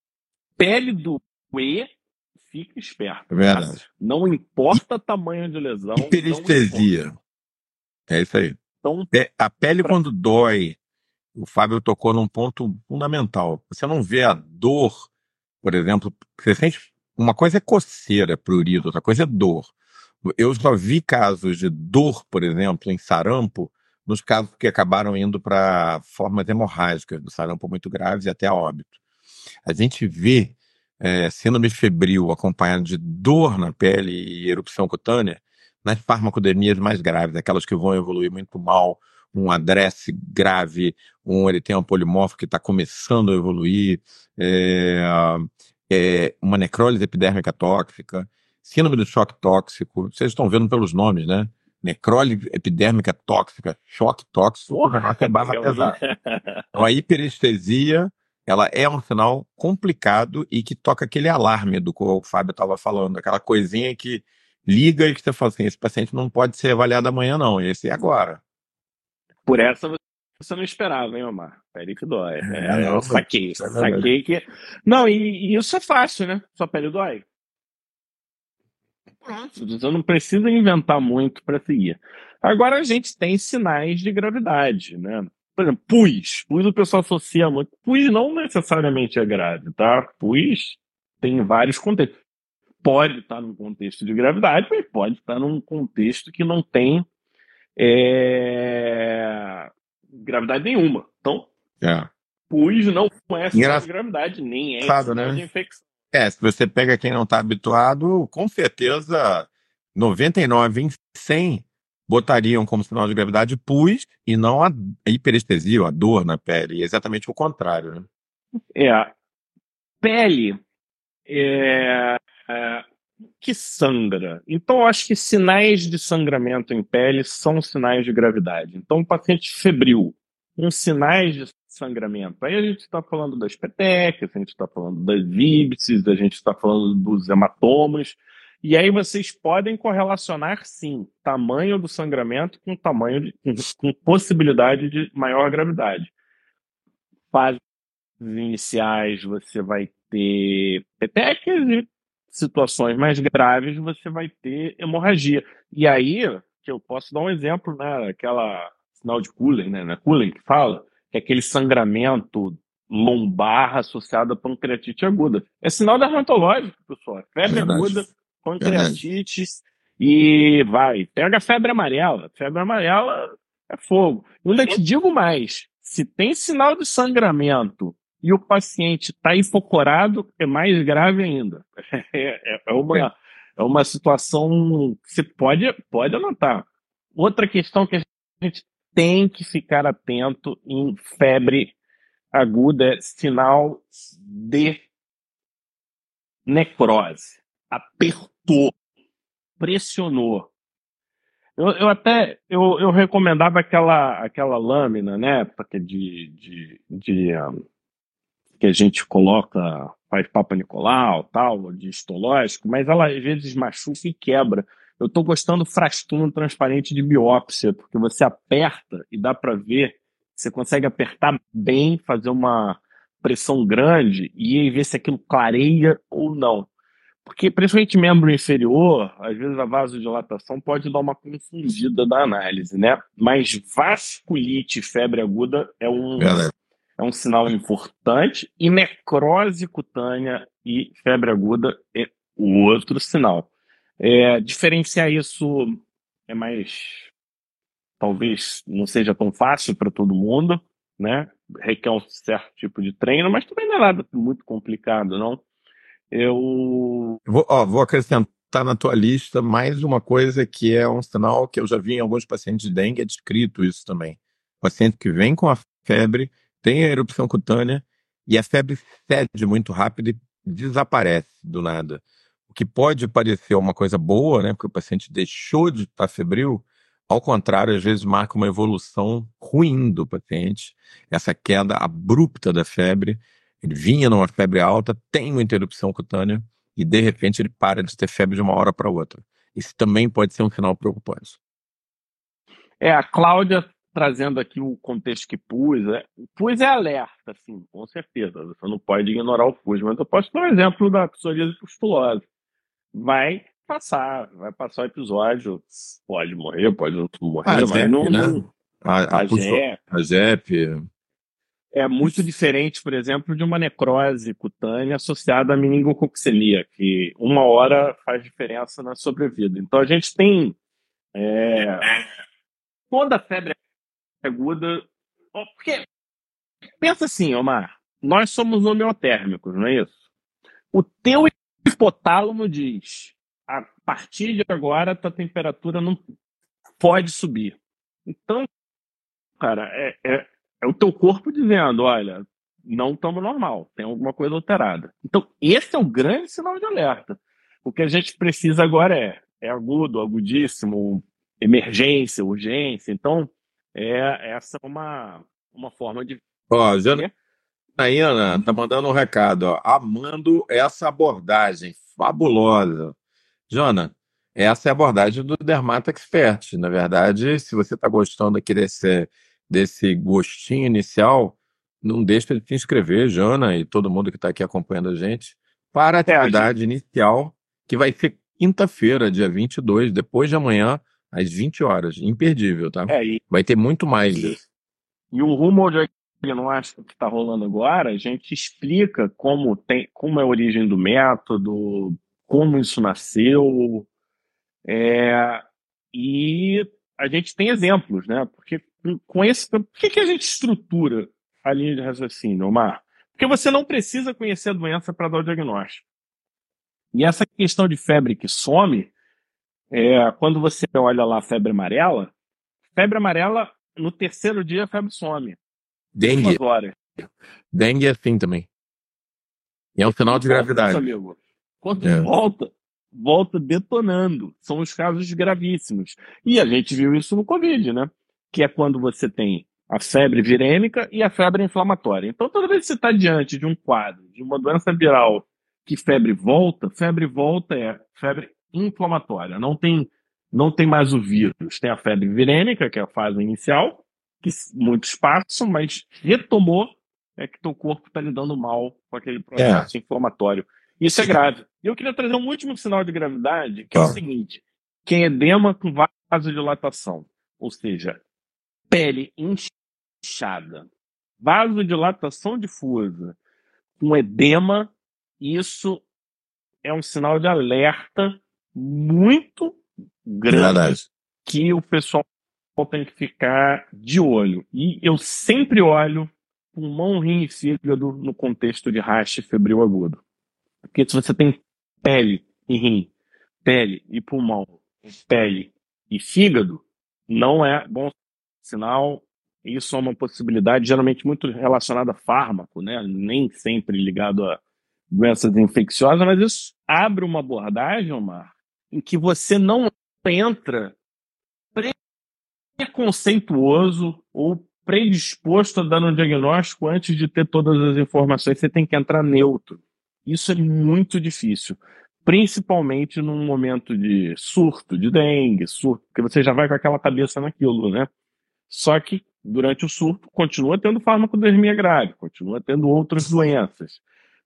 Pele do E fica esperto. É verdade. Não importa tamanho de lesão. Hiperestesia. É isso aí. Então, a pele, pra... quando dói, o Fábio tocou num ponto fundamental. Você não vê a dor, por exemplo, você sente. Uma coisa é coceira, prurido, outra coisa é dor. Eu só vi casos de dor, por exemplo, em sarampo, nos casos que acabaram indo para formas hemorrágicas do sarampo muito graves e até óbito. A gente vê é, síndrome febril acompanhada de dor na pele e erupção cutânea nas farmacodemias mais graves, aquelas que vão evoluir muito mal, um adresse grave, um eritema polimorfo que está começando a evoluir, é, é, uma necrólise epidérmica tóxica, síndrome do choque tóxico, vocês estão vendo pelos nomes, né? Necrólise epidérmica tóxica, choque tóxico, porra, acabava pesado. Então, a hiperestesia, ela é um sinal complicado e que toca aquele alarme do que o Fábio estava falando, aquela coisinha que liga e que você fala assim, esse paciente não pode ser avaliado amanhã não, esse é agora. Por essa você não esperava, hein, Omar? Pele que dói. É, é, eu saquei, é saquei que... Não, e, e, isso é fácil, né? Sua pele dói. Você não precisa inventar muito para seguir. Agora a gente tem sinais de gravidade, né? Por exemplo, pus. Pus o pessoal associa muito. Pus não necessariamente é grave, tá? Pus tem vários contextos pode estar num contexto de gravidade, mas pode estar num contexto que não tem é, gravidade nenhuma. Então, é. pus não é sinal de gravidade, nem é sinal né? de infecção. É, se você pega quem não está habituado, com certeza 99 em 100 botariam como sinal de gravidade pus e não a hiperestesia, a dor na pele. É exatamente o contrário, né? É. Pele é, é, que sangra. Então, eu acho que sinais de sangramento em pele são sinais de gravidade. Então, um paciente febril, com sinais de sangramento. Aí a gente está falando das petecas, a gente está falando das víbices, a gente está falando dos hematomas. E aí vocês podem correlacionar, sim, tamanho do sangramento com tamanho de, com, possibilidade de maior gravidade. Fases iniciais você vai ter petecas e situações mais graves você vai ter hemorragia. E aí, que eu posso dar um exemplo, né? Aquela sinal de Cullen, né? Na Cullen que fala, que é aquele sangramento lombar associado a pancreatite aguda. É sinal dermatológico, pessoal. É febre Verdade. aguda, pancreatite e vai. Pega a febre amarela. Febre amarela é fogo. Eu ainda te digo mais. Se tem sinal de sangramento e o paciente está enfocorado, é mais grave ainda. É, é, é, uma, é uma situação que você pode, pode anotar. Outra questão que a gente tem que ficar atento em febre aguda sinal de necrose. Apertou, pressionou. Eu, eu até eu, eu recomendava aquela, aquela lâmina, né, de, de, de um, que a gente coloca, faz Papa Nicolau, tal, de histológico, mas ela às vezes machuca e quebra. Eu estou gostando do transparente de biópsia, porque você aperta e dá para ver, você consegue apertar bem, fazer uma pressão grande e ver se aquilo clareia ou não. Porque, principalmente membro inferior, às vezes a vasodilatação pode dar uma confundida da análise, né? Mas vasculite e febre aguda é um, é um sinal importante, e necrose cutânea e febre aguda é outro sinal. É, diferenciar isso é mais. talvez não seja tão fácil para todo mundo, né? requer um certo tipo de treino, mas também não é nada muito complicado, não. Eu. Vou, ó, vou acrescentar na tua lista mais uma coisa que é um sinal que eu já vi em alguns pacientes de dengue, é descrito isso também. paciente que vem com a febre, tem a erupção cutânea e a febre cede muito rápido e desaparece do nada. O que pode parecer uma coisa boa, né? Porque o paciente deixou de estar febril, ao contrário, às vezes marca uma evolução ruim do paciente, essa queda abrupta da febre. Ele vinha numa febre alta, tem uma interrupção cutânea e de repente ele para de ter febre de uma hora para outra. Isso também pode ser um sinal preocupante. É, a Cláudia trazendo aqui o contexto que pus, é, pus é alerta, sim, com certeza. Você não pode ignorar o pus, mas eu posso dar um exemplo da psoríase pustulosa vai passar, vai passar o episódio. Pode morrer, pode não morrer, a mas ZEP, não. Né? A, a, a, ZEP, a ZEP. É muito diferente, por exemplo, de uma necrose cutânea associada à meningococcemia, que uma hora faz diferença na sobrevida. Então a gente tem. É, quando a febre é aguda. Porque, pensa assim, Omar, nós somos homeotérmicos, não é isso? O teu hipotálamo diz: a partir de agora, tua temperatura não pode subir. Então, cara, é, é, é o teu corpo dizendo: olha, não estamos normal, tem alguma coisa alterada. Então, esse é o grande sinal de alerta. O que a gente precisa agora é, é agudo, agudíssimo, emergência, urgência. Então, é essa é uma, uma forma de. Ó, já, Ana tá mandando um recado, ó. Amando essa abordagem fabulosa. Jona, essa é a abordagem do Dermato Expert. Na verdade, se você está gostando aqui desse, desse gostinho inicial, não deixe de se inscrever, Jona, e todo mundo que está aqui acompanhando a gente, para a atividade é, inicial, que vai ser quinta-feira, dia 22, depois de amanhã, às 20 horas. Imperdível, tá? É, e... Vai ter muito mais disso. E o rumo onde diagnóstico que está rolando agora, a gente explica como, tem, como é a origem do método, como isso nasceu, é, e a gente tem exemplos, né? Porque com esse. Por que, que a gente estrutura a linha de raciocínio, Omar? Porque você não precisa conhecer a doença para dar o diagnóstico. E essa questão de febre que some, é, quando você olha lá a febre amarela, febre amarela, no terceiro dia a febre some. Dengue. Dengue é assim também. E é um sinal de gravidade. Amigo. Quando é. volta, volta detonando. São os casos gravíssimos. E a gente viu isso no Covid, né? Que é quando você tem a febre virêmica e a febre inflamatória. Então, toda vez que você está diante de um quadro, de uma doença viral que febre volta, febre volta é febre inflamatória. Não tem, não tem mais o vírus. Tem a febre virêmica, que é a fase inicial, que muitos passam, mas retomou é que teu corpo está lidando mal com aquele processo é. inflamatório. Isso é grave. E eu queria trazer um último sinal de gravidade, que é o seguinte: quem edema com vasodilatação, ou seja, pele inchada, vasodilatação difusa, com edema, isso é um sinal de alerta muito grande Verdade. que o pessoal tem que ficar de olho. E eu sempre olho pulmão, rim e fígado no contexto de raste febril agudo. Porque se você tem pele e rim, pele e pulmão, pele e fígado, não é bom sinal. Isso é uma possibilidade geralmente muito relacionada a fármaco, né? Nem sempre ligado a doenças infecciosas, mas isso abre uma abordagem, Omar, em que você não entra preconceituoso ou predisposto a dar um diagnóstico antes de ter todas as informações. Você tem que entrar neutro. Isso é muito difícil, principalmente num momento de surto, de dengue, surto, porque você já vai com aquela cabeça naquilo, né? Só que durante o surto continua tendo farmacodermia grave, continua tendo outras doenças.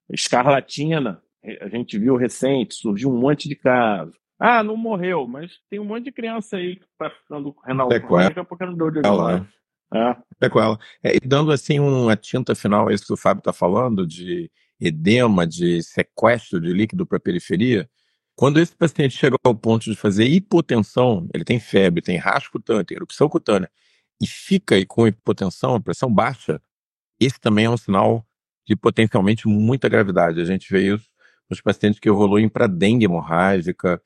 Escarlatina, a gente viu recente, surgiu um monte de casos. Ah, não morreu, mas tem um monte de criança aí que está ficando renal crônica porque não deu diagnóstico. É. É com ela. É, e dando assim uma tinta final a isso que o Fábio está falando, de edema, de sequestro de líquido para a periferia, quando esse paciente chega ao ponto de fazer hipotensão, ele tem febre, tem rasgo cutâneo, tem erupção cutânea, e fica aí com hipotensão, pressão baixa, esse também é um sinal de potencialmente muita gravidade. A gente vê isso nos pacientes que evoluem para dengue hemorrágica,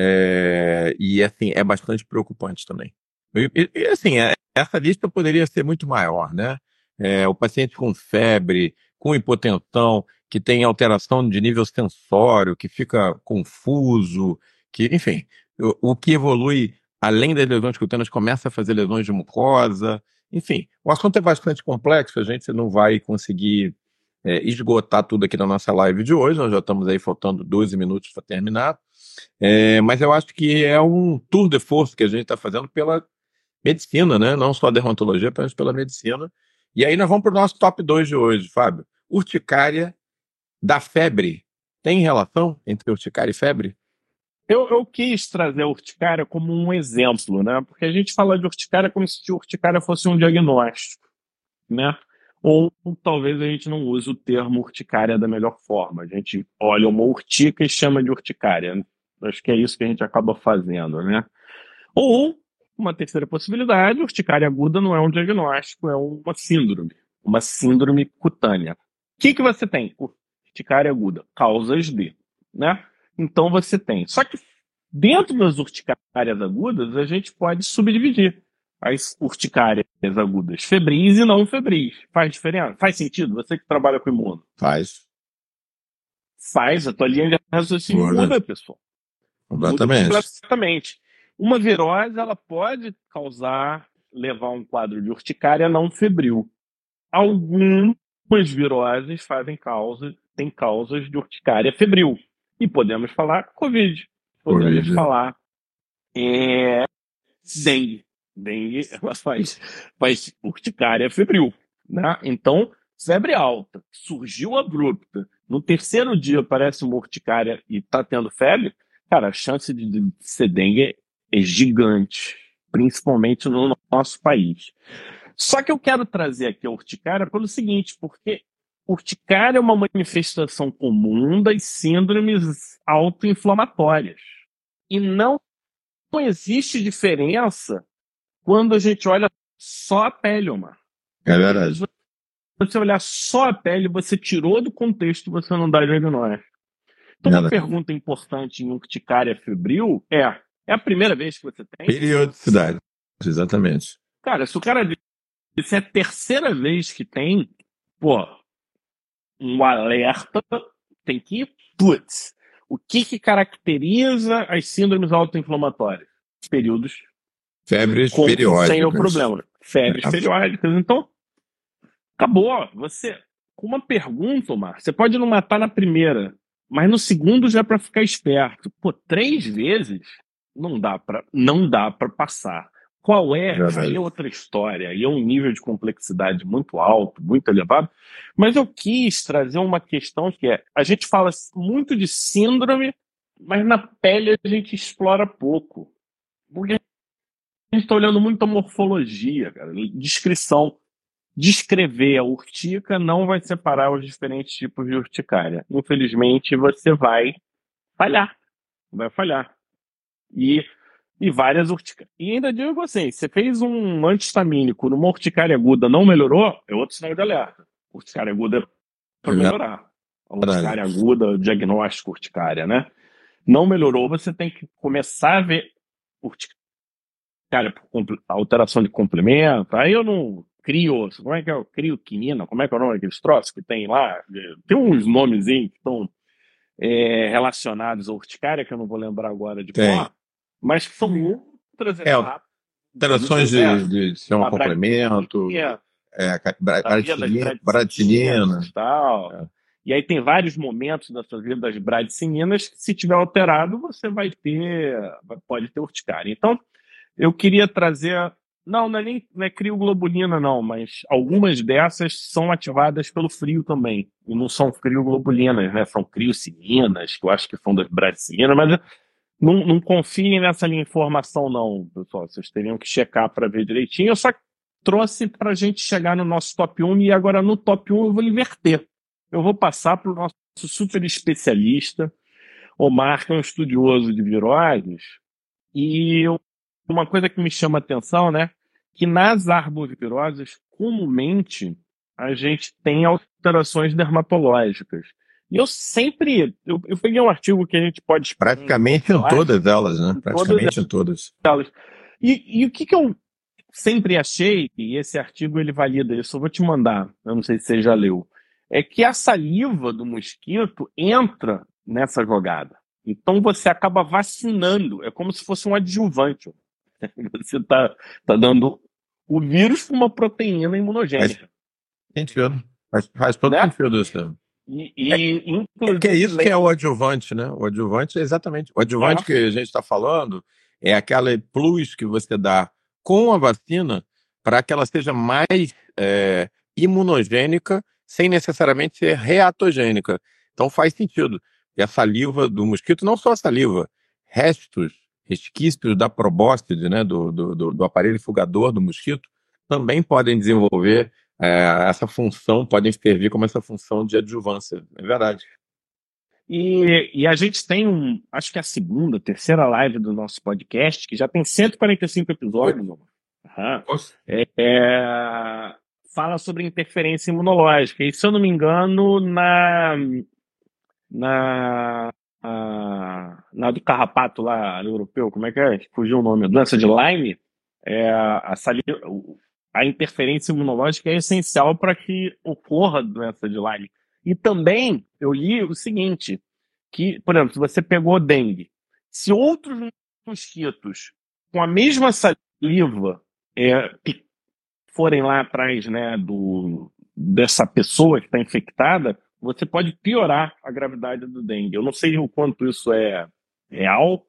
é, e assim, é bastante preocupante também. E, e assim, é, essa lista poderia ser muito maior, né? É, o paciente com febre, com hipotensão, que tem alteração de nível sensório, que fica confuso, que, enfim, o, o que evolui além das lesões cutâneas começa a fazer lesões de mucosa, enfim, o assunto é bastante complexo, a gente não vai conseguir é, esgotar tudo aqui na nossa live de hoje, nós já estamos aí faltando 12 minutos para terminar, é, mas eu acho que é um tour de força que a gente está fazendo pela medicina, né? não só a dermatologia, mas pela medicina. E aí nós vamos para o nosso top 2 de hoje, Fábio. Urticária da febre. Tem relação entre urticária e febre? Eu, eu, quis trazer a urticária como um exemplo, né? Porque a gente fala de urticária como se a urticária fosse um diagnóstico, né? Ou talvez a gente não use o termo urticária da melhor forma. A gente olha uma urtica e chama de urticária. Acho que é isso que a gente acaba fazendo, né? Ou uma terceira possibilidade, urticária aguda não é um diagnóstico, é uma síndrome, uma síndrome cutânea. O que, que você tem? Urticária aguda, causas de, né? Então você tem. Só que dentro das urticárias agudas, a gente pode subdividir as urticárias agudas febris e não febris. Faz diferença? Faz sentido? Você que trabalha com imuno. Faz. Faz. A tua linha de raciocínio muda, pessoal. Completamente. Completamente. Uma virose, ela pode causar, levar um quadro de urticária não febril. Algumas viroses fazem causa, têm causas de urticária febril. E podemos falar Covid. Podemos falar é, dengue. Dengue ela faz, faz urticária febril. Né? Então, febre alta, surgiu abrupta. No terceiro dia aparece uma urticária e está tendo febre, cara, a chance de, de ser dengue é gigante, principalmente no nosso país. Só que eu quero trazer aqui a urticária pelo seguinte, porque urticária é uma manifestação comum das síndromes autoinflamatórias. E não, não existe diferença quando a gente olha só a pele, Omar. É verdade. Se você olhar só a pele, você tirou do contexto, você não dá diagnóstico. Então, uma pergunta importante em urticária febril é: é a primeira vez que você tem? Periodicidade, exatamente. Cara, se o cara disse é a terceira vez que tem, pô, um alerta, tem que, putz, o que, que caracteriza as síndromes autoinflamatórias? Períodos. Febres com, periódicas. Sem o problema. Febres é. periódicas. Então, acabou. Você, com uma pergunta, Omar, você pode não matar na primeira, mas no segundo já é para ficar esperto. Pô, três vezes não dá para não dá para passar. Qual é? Aí é outra história, aí é um nível de complexidade muito alto, muito elevado. Mas eu quis trazer uma questão que é: a gente fala muito de síndrome, mas na pele a gente explora pouco. Porque a gente está olhando muito a morfologia, cara, descrição. Descrever a urtica não vai separar os diferentes tipos de urticária. Infelizmente, você vai falhar. Vai falhar. E e várias urticárias. E ainda digo assim, você fez um antihistamínico numa urticária aguda, não melhorou, é outro sinal de alerta. Urticária aguda é para melhorar. A urticária aguda, diagnóstico urticária, né? Não melhorou, você tem que começar a ver urticária por alteração de complemento. Aí eu não crio, como é que é? Eu crio quinina, como é que é o nome daqueles troços que tem lá? Tem uns nomezinhos que estão é, relacionados à urticária, que eu não vou lembrar agora de qual mas que são outras é, etapas. Alterações de, de, um complemento, é, bradicinina, bradicinina. Tal. É. E aí tem vários momentos da sua vida das bradicininas que, se tiver alterado, você vai ter, pode ter urticária. Então, eu queria trazer, não, não é nem não é crioglobulina não, mas algumas dessas são ativadas pelo frio também, e não são crioglobulinas, né, são criocininas, que eu acho que são das bradicininas, mas não, não confiem nessa minha informação, não, pessoal. Vocês teriam que checar para ver direitinho. Eu só trouxe para a gente chegar no nosso top 1 e agora no top 1 eu vou inverter. Eu vou passar para o nosso super especialista, Omar, que é um estudioso de viroses. E uma coisa que me chama atenção, né? Que nas arboviroses, comumente, a gente tem alterações dermatológicas. E eu sempre. Eu, eu peguei um artigo que a gente pode. Praticamente em todas elas, né? Praticamente em todas. elas. E, e o que, que eu sempre achei, e esse artigo ele valida isso, eu vou te mandar, eu não sei se você já leu, é que a saliva do mosquito entra nessa jogada. Então você acaba vacinando, é como se fosse um adjuvante. Você está tá dando o vírus com uma proteína imunogênica. Faz sentido. Faz, faz todo né? sentido isso. E, e é, que é isso que é o adjuvante, né? O adjuvante é exatamente. O adjuvante é. que a gente está falando é aquela plus que você dá com a vacina para que ela seja mais é, imunogênica sem necessariamente ser reatogênica. Então faz sentido. E a saliva do mosquito, não só a saliva, restos, resquícios da probóscide, né, do, do, do aparelho fugador do mosquito, também podem desenvolver é, essa função, podem servir como essa função de adjuvância. É verdade. E, e, a gente tem um, acho que é a segunda, terceira live do nosso podcast, que já tem 145 episódios. É, é, fala sobre interferência imunológica. E se eu não me engano, na. Na. A, na do carrapato lá europeu, como é que é? Fugiu o nome, doença de Lyme, é, a, saliva, a interferência imunológica é essencial para que ocorra doença de Lyme. E também eu li o seguinte, que, por exemplo, se você pegou dengue, se outros mosquitos com a mesma saliva é, forem lá atrás né, do, dessa pessoa que está infectada, você pode piorar a gravidade do dengue. Eu não sei o quanto isso é real,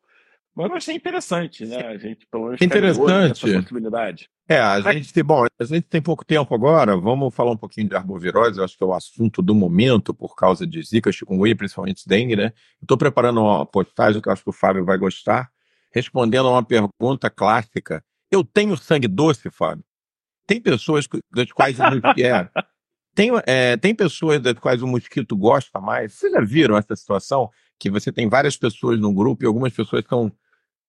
mas eu achei interessante, né? A gente pelo menos interessante essa possibilidade. É, a gente, bom, a gente tem pouco tempo agora, vamos falar um pouquinho de arbovirose, eu acho que é o assunto do momento por causa de zika, chikungunya, principalmente dengue, né? Estou preparando uma postagem que eu acho que o Fábio vai gostar, respondendo a uma pergunta clássica. Eu tenho sangue doce, Fábio? Tem pessoas das quais o mosquito é, tem, é, tem pessoas das quais o mosquito gosta mais. Vocês já viram essa situação? Que você tem várias pessoas no grupo e algumas pessoas são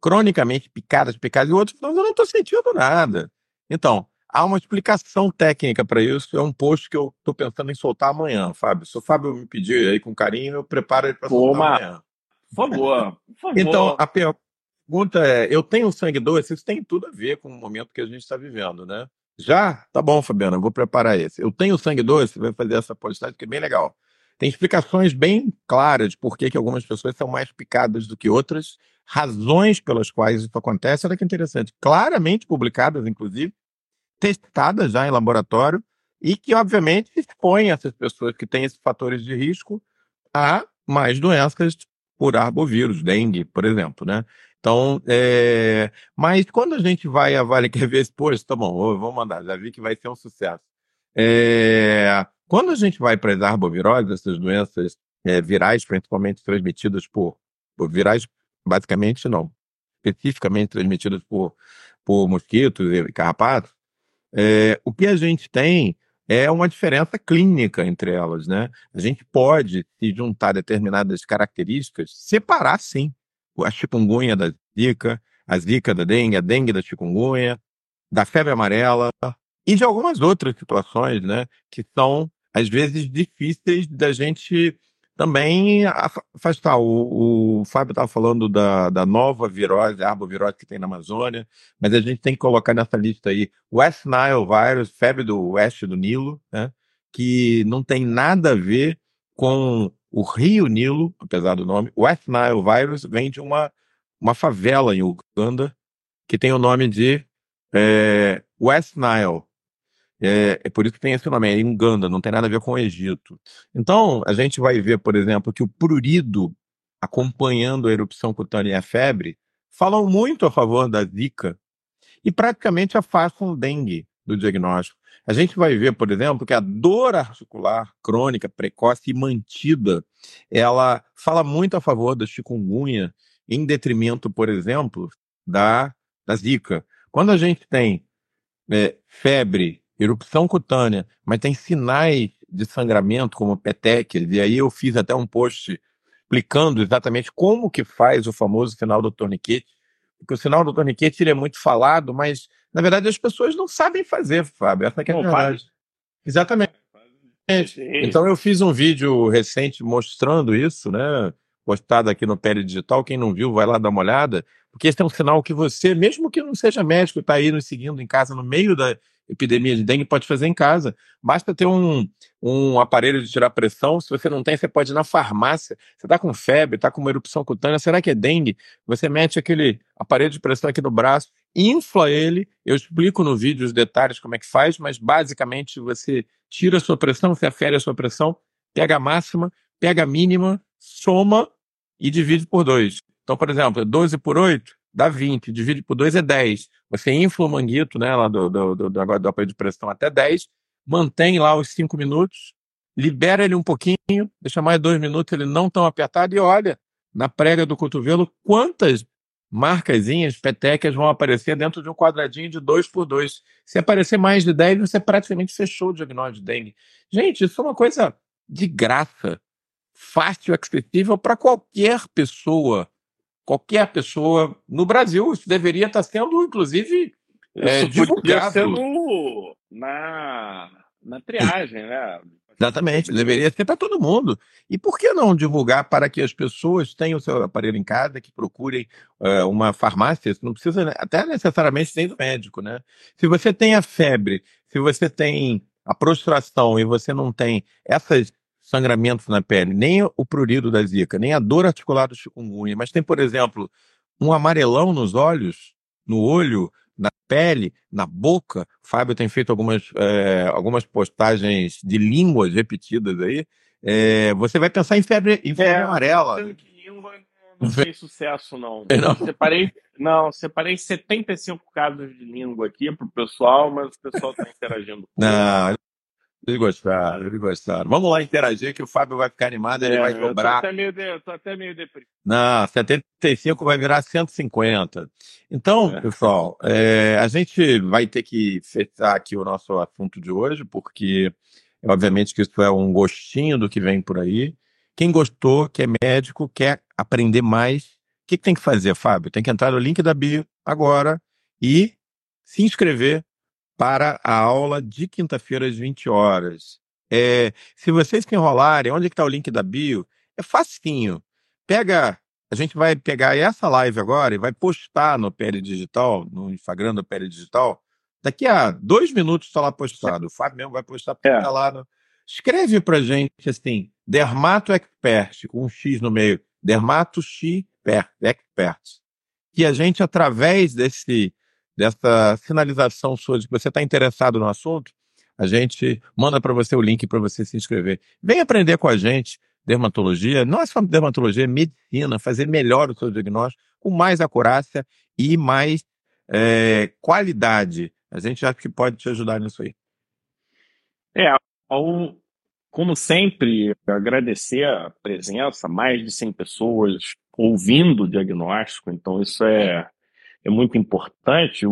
cronicamente picadas, picadas, e outros falam, eu não estou sentindo nada. Então, há uma explicação técnica para isso. É um post que eu estou pensando em soltar amanhã, Fábio. Se o Fábio me pedir aí com carinho, eu preparo ele para soltar amanhã. Por favor, por favor. Então, a pergunta é: eu tenho sangue doce? Isso tem tudo a ver com o momento que a gente está vivendo, né? Já? Tá bom, Fabiana, vou preparar esse. Eu tenho sangue doce, vai fazer essa postagem que é bem legal. Tem explicações bem claras de por que, que algumas pessoas são mais picadas do que outras, razões pelas quais isso acontece. Olha que interessante. Claramente publicadas, inclusive, testadas já em laboratório e que, obviamente, expõem essas pessoas que têm esses fatores de risco a mais doenças por arbovírus, dengue, por exemplo, né? Então, é... mas quando a gente vai avaliar, quer ver post, tá bom, vou mandar, já vi que vai ser um sucesso. É... Quando a gente vai para as arboviroses, essas doenças é, virais, principalmente transmitidas por, por virais, basicamente não, especificamente transmitidas por, por mosquitos e carrapatos, é, o que a gente tem é uma diferença clínica entre elas, né? A gente pode, se juntar determinadas características, separar sim a chikungunya da zika, a zika da dengue, a dengue da chikungunya, da febre amarela e de algumas outras situações, né? Que são, às vezes, difíceis da gente também afastar. O, o Fábio estava falando da, da nova virose, arbovirose que tem na Amazônia, mas a gente tem que colocar nessa lista aí West Nile virus, febre do oeste do Nilo, né, que não tem nada a ver com o Rio Nilo, apesar do nome. West Nile virus vem de uma, uma favela em Uganda que tem o nome de é, West Nile, é, é, por isso que tem esse nome, é Uganda, não tem nada a ver com o Egito. Então, a gente vai ver, por exemplo, que o prurido, acompanhando a erupção cutânea e a febre, falam muito a favor da zika e praticamente afastam o dengue do diagnóstico. A gente vai ver, por exemplo, que a dor articular crônica, precoce e mantida, ela fala muito a favor da chikungunya, em detrimento, por exemplo, da, da zika. Quando a gente tem é, febre erupção cutânea, mas tem sinais de sangramento, como petequias, e aí eu fiz até um post explicando exatamente como que faz o famoso sinal do torniquete, porque o sinal do torniquete ele é muito falado, mas na verdade as pessoas não sabem fazer, Fábio, essa é a verdade. Exatamente. Então eu fiz um vídeo recente mostrando isso, né? Postado aqui no Pele Digital. Quem não viu, vai lá dar uma olhada. Porque esse é um sinal que você, mesmo que não seja médico, está aí nos seguindo em casa no meio da epidemia de dengue, pode fazer em casa. Basta ter um, um aparelho de tirar pressão. Se você não tem, você pode ir na farmácia. Você está com febre, está com uma erupção cutânea, será que é dengue? Você mete aquele aparelho de pressão aqui no braço, infla ele. Eu explico no vídeo os detalhes como é que faz, mas basicamente você tira a sua pressão, você afere a sua pressão, pega a máxima, pega a mínima, soma e divide por dois. Então, por exemplo, 12 por 8 dá 20, divide por 2 é 10. Você infla o manguito né, lá do, do, do, do, do aparelho de pressão até 10, mantém lá os 5 minutos, libera ele um pouquinho, deixa mais 2 minutos ele não tão apertado e olha na prega do cotovelo quantas marcazinhas, petecas vão aparecer dentro de um quadradinho de 2 por 2. Se aparecer mais de 10, você praticamente fechou o diagnóstico de dengue. Gente, isso é uma coisa de graça, fácil, acessível para qualquer pessoa qualquer pessoa no Brasil. Isso deveria estar sendo, inclusive, é, divulgado. Ser no, na, na triagem, né? Exatamente, deveria ser para todo mundo. E por que não divulgar para que as pessoas tenham o seu aparelho em casa, que procurem uh, uma farmácia? Não precisa até necessariamente ser do médico, né? Se você tem a febre, se você tem a prostração e você não tem essas sangramentos na pele, nem o prurido da zika, nem a dor articular do chikungunya, mas tem, por exemplo, um amarelão nos olhos, no olho, na pele, na boca. O Fábio tem feito algumas, é, algumas postagens de línguas repetidas aí. É, você vai pensar em febre, em febre é, amarela. Língua não fez sucesso, não. não. Separei, não, separei 75 casos de língua aqui para o pessoal, mas o pessoal está interagindo. Não, eles gostaram, eles gostaram. Vamos lá interagir que o Fábio vai ficar animado, ele é, vai dobrar. Eu tô até meio, de, tô até meio deprimido. Não, 75 vai virar 150. Então, é. pessoal, é, a gente vai ter que fechar aqui o nosso assunto de hoje, porque obviamente que isso é um gostinho do que vem por aí. Quem gostou, que é médico, quer aprender mais, o que, que tem que fazer, Fábio? Tem que entrar no link da bio agora e se inscrever para a aula de quinta-feira às 20 horas. É, se vocês que enrolarem, onde é está o link da bio? É facinho. Pega, a gente vai pegar essa live agora e vai postar no PL Digital, no Instagram do PL Digital. Daqui a dois minutos está lá postado. O Fábio mesmo vai postar é. lá. No... Escreve pra gente assim, Dermato Expert, com um X no meio. Dermato X Expert. Que a gente, através desse dessa sinalização sua de que você está interessado no assunto, a gente manda para você o link para você se inscrever. Vem aprender com a gente dermatologia, não é só dermatologia, é medicina, fazer melhor o seu diagnóstico, com mais acurácia e mais é, qualidade. A gente acha que pode te ajudar nisso aí. É, ao, como sempre, agradecer a presença, mais de 100 pessoas ouvindo o diagnóstico, então isso é é muito importante.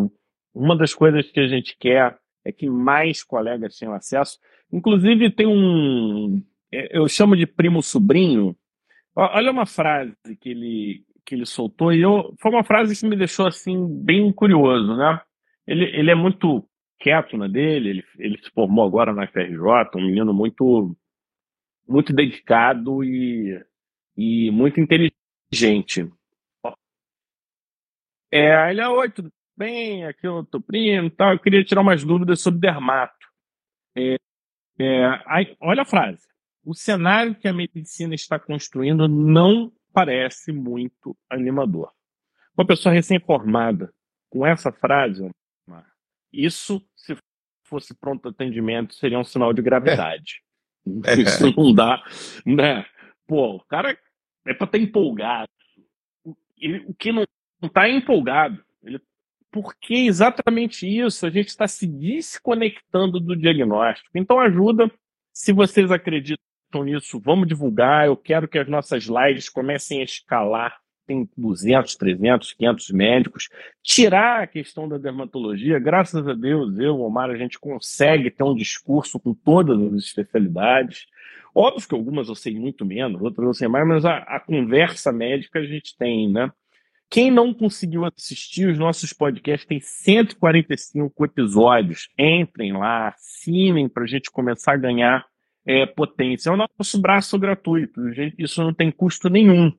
Uma das coisas que a gente quer é que mais colegas tenham acesso. Inclusive, tem um. É, eu chamo de primo sobrinho. Olha uma frase que ele, que ele soltou, e eu, foi uma frase que me deixou assim bem curioso, né? Ele, ele é muito quieto na dele, ele, ele se formou agora na FRJ, um menino muito, muito dedicado e, e muito inteligente. É, ele, é, oi, tudo bem? Aqui eu tô primo tal. Eu queria tirar umas dúvidas sobre dermato. É, é, aí, olha a frase. O cenário que a medicina está construindo não parece muito animador. Uma pessoa recém-formada, com essa frase, isso, se fosse pronto atendimento, seria um sinal de gravidade. É. Isso não dá, né? Pô, o cara é para estar empolgado. o que não não está empolgado. Ele, porque exatamente isso, a gente está se desconectando do diagnóstico. Então ajuda, se vocês acreditam nisso, vamos divulgar. Eu quero que as nossas lives comecem a escalar. Tem 200, 300, 500 médicos. Tirar a questão da dermatologia, graças a Deus, eu, Omar, a gente consegue ter um discurso com todas as especialidades. Óbvio que algumas eu sei muito menos, outras eu sei mais, mas a, a conversa médica a gente tem, né? Quem não conseguiu assistir, os nossos podcasts têm 145 episódios. Entrem lá, assinem para a gente começar a ganhar é, potência. É o nosso braço gratuito. Isso não tem custo nenhum.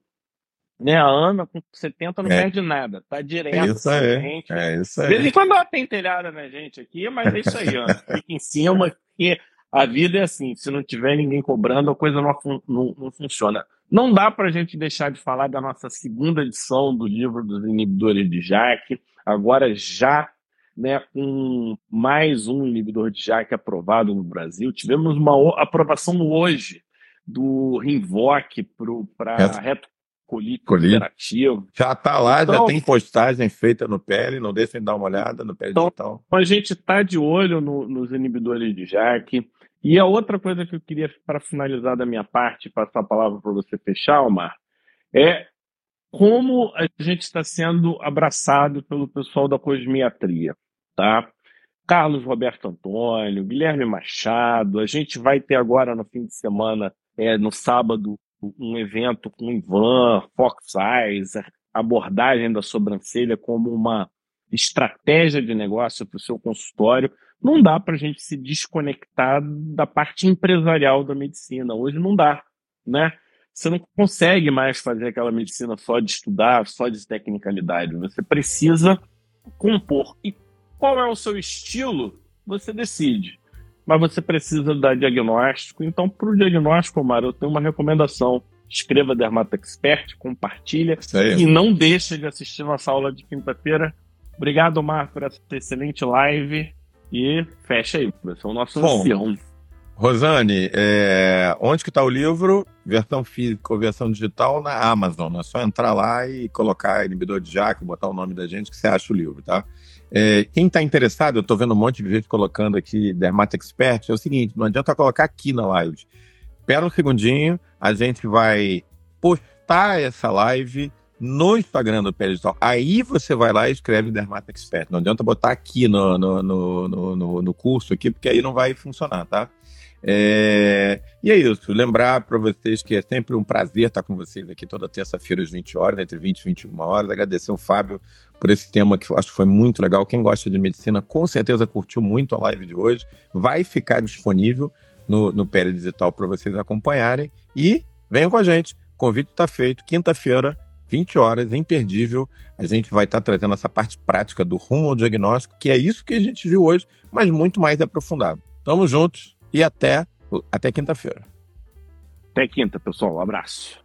Né? A Ana com 70 não é. perde nada, tá direto. É isso aí. Gente. É isso aí. De vez em quando ela tem telhada na gente aqui, mas é isso aí, Ana. Fica em cima, porque a vida é assim: se não tiver ninguém cobrando, a coisa não, não, não funciona. Não dá para a gente deixar de falar da nossa segunda edição do livro dos inibidores de JAK, agora já né, com mais um inibidor de JAK aprovado no Brasil. Tivemos uma aprovação hoje do Rinvoq para reto colite operativo. Já está lá, então, já tem postagem feita no PL, não deixem de dar uma olhada no PL então, digital. A gente está de olho no, nos inibidores de JAK. E a outra coisa que eu queria, para finalizar da minha parte, passar a palavra para você fechar, Omar, é como a gente está sendo abraçado pelo pessoal da cosmiatria tá? Carlos Roberto Antônio, Guilherme Machado. A gente vai ter agora no fim de semana, é, no sábado, um evento com Ivan, Fox Eyes, abordagem da sobrancelha como uma estratégia de negócio para o seu consultório. Não dá para a gente se desconectar da parte empresarial da medicina. Hoje não dá, né? Você não consegue mais fazer aquela medicina só de estudar, só de tecnicalidade. Você precisa compor. E qual é o seu estilo, você decide. Mas você precisa dar diagnóstico. Então, para o diagnóstico, Omar, eu tenho uma recomendação. Escreva Dermato Expert, compartilha e não deixe de assistir nossa aula de quinta-feira. Obrigado, Omar, por essa excelente live. E fecha aí, é o nosso Bom, ancião. Rosane, é... onde que está o livro? Versão física ou versão digital na Amazon. É só entrar lá e colocar inibidor de jaco, botar o nome da gente que você acha o livro, tá? É, quem está interessado, eu estou vendo um monte de gente colocando aqui Dermat Expert, é o seguinte, não adianta colocar aqui na live. Espera um segundinho, a gente vai postar essa live no Instagram do Pé Digital. Aí você vai lá e escreve Dermat Expert. Não adianta botar aqui no, no, no, no, no curso aqui, porque aí não vai funcionar, tá? É... E é isso. Lembrar para vocês que é sempre um prazer estar com vocês aqui toda terça-feira às 20 horas, entre 20 e 21 horas. Agradecer ao Fábio por esse tema que eu acho que foi muito legal. Quem gosta de medicina com certeza curtiu muito a live de hoje. Vai ficar disponível no, no Pérez Digital para vocês acompanharem. E venham com a gente. O convite está feito. Quinta-feira, 20 horas, imperdível. A gente vai estar trazendo essa parte prática do rumo ao diagnóstico, que é isso que a gente viu hoje, mas muito mais aprofundado. Tamo juntos e até, até quinta-feira. Até quinta, pessoal. Um abraço.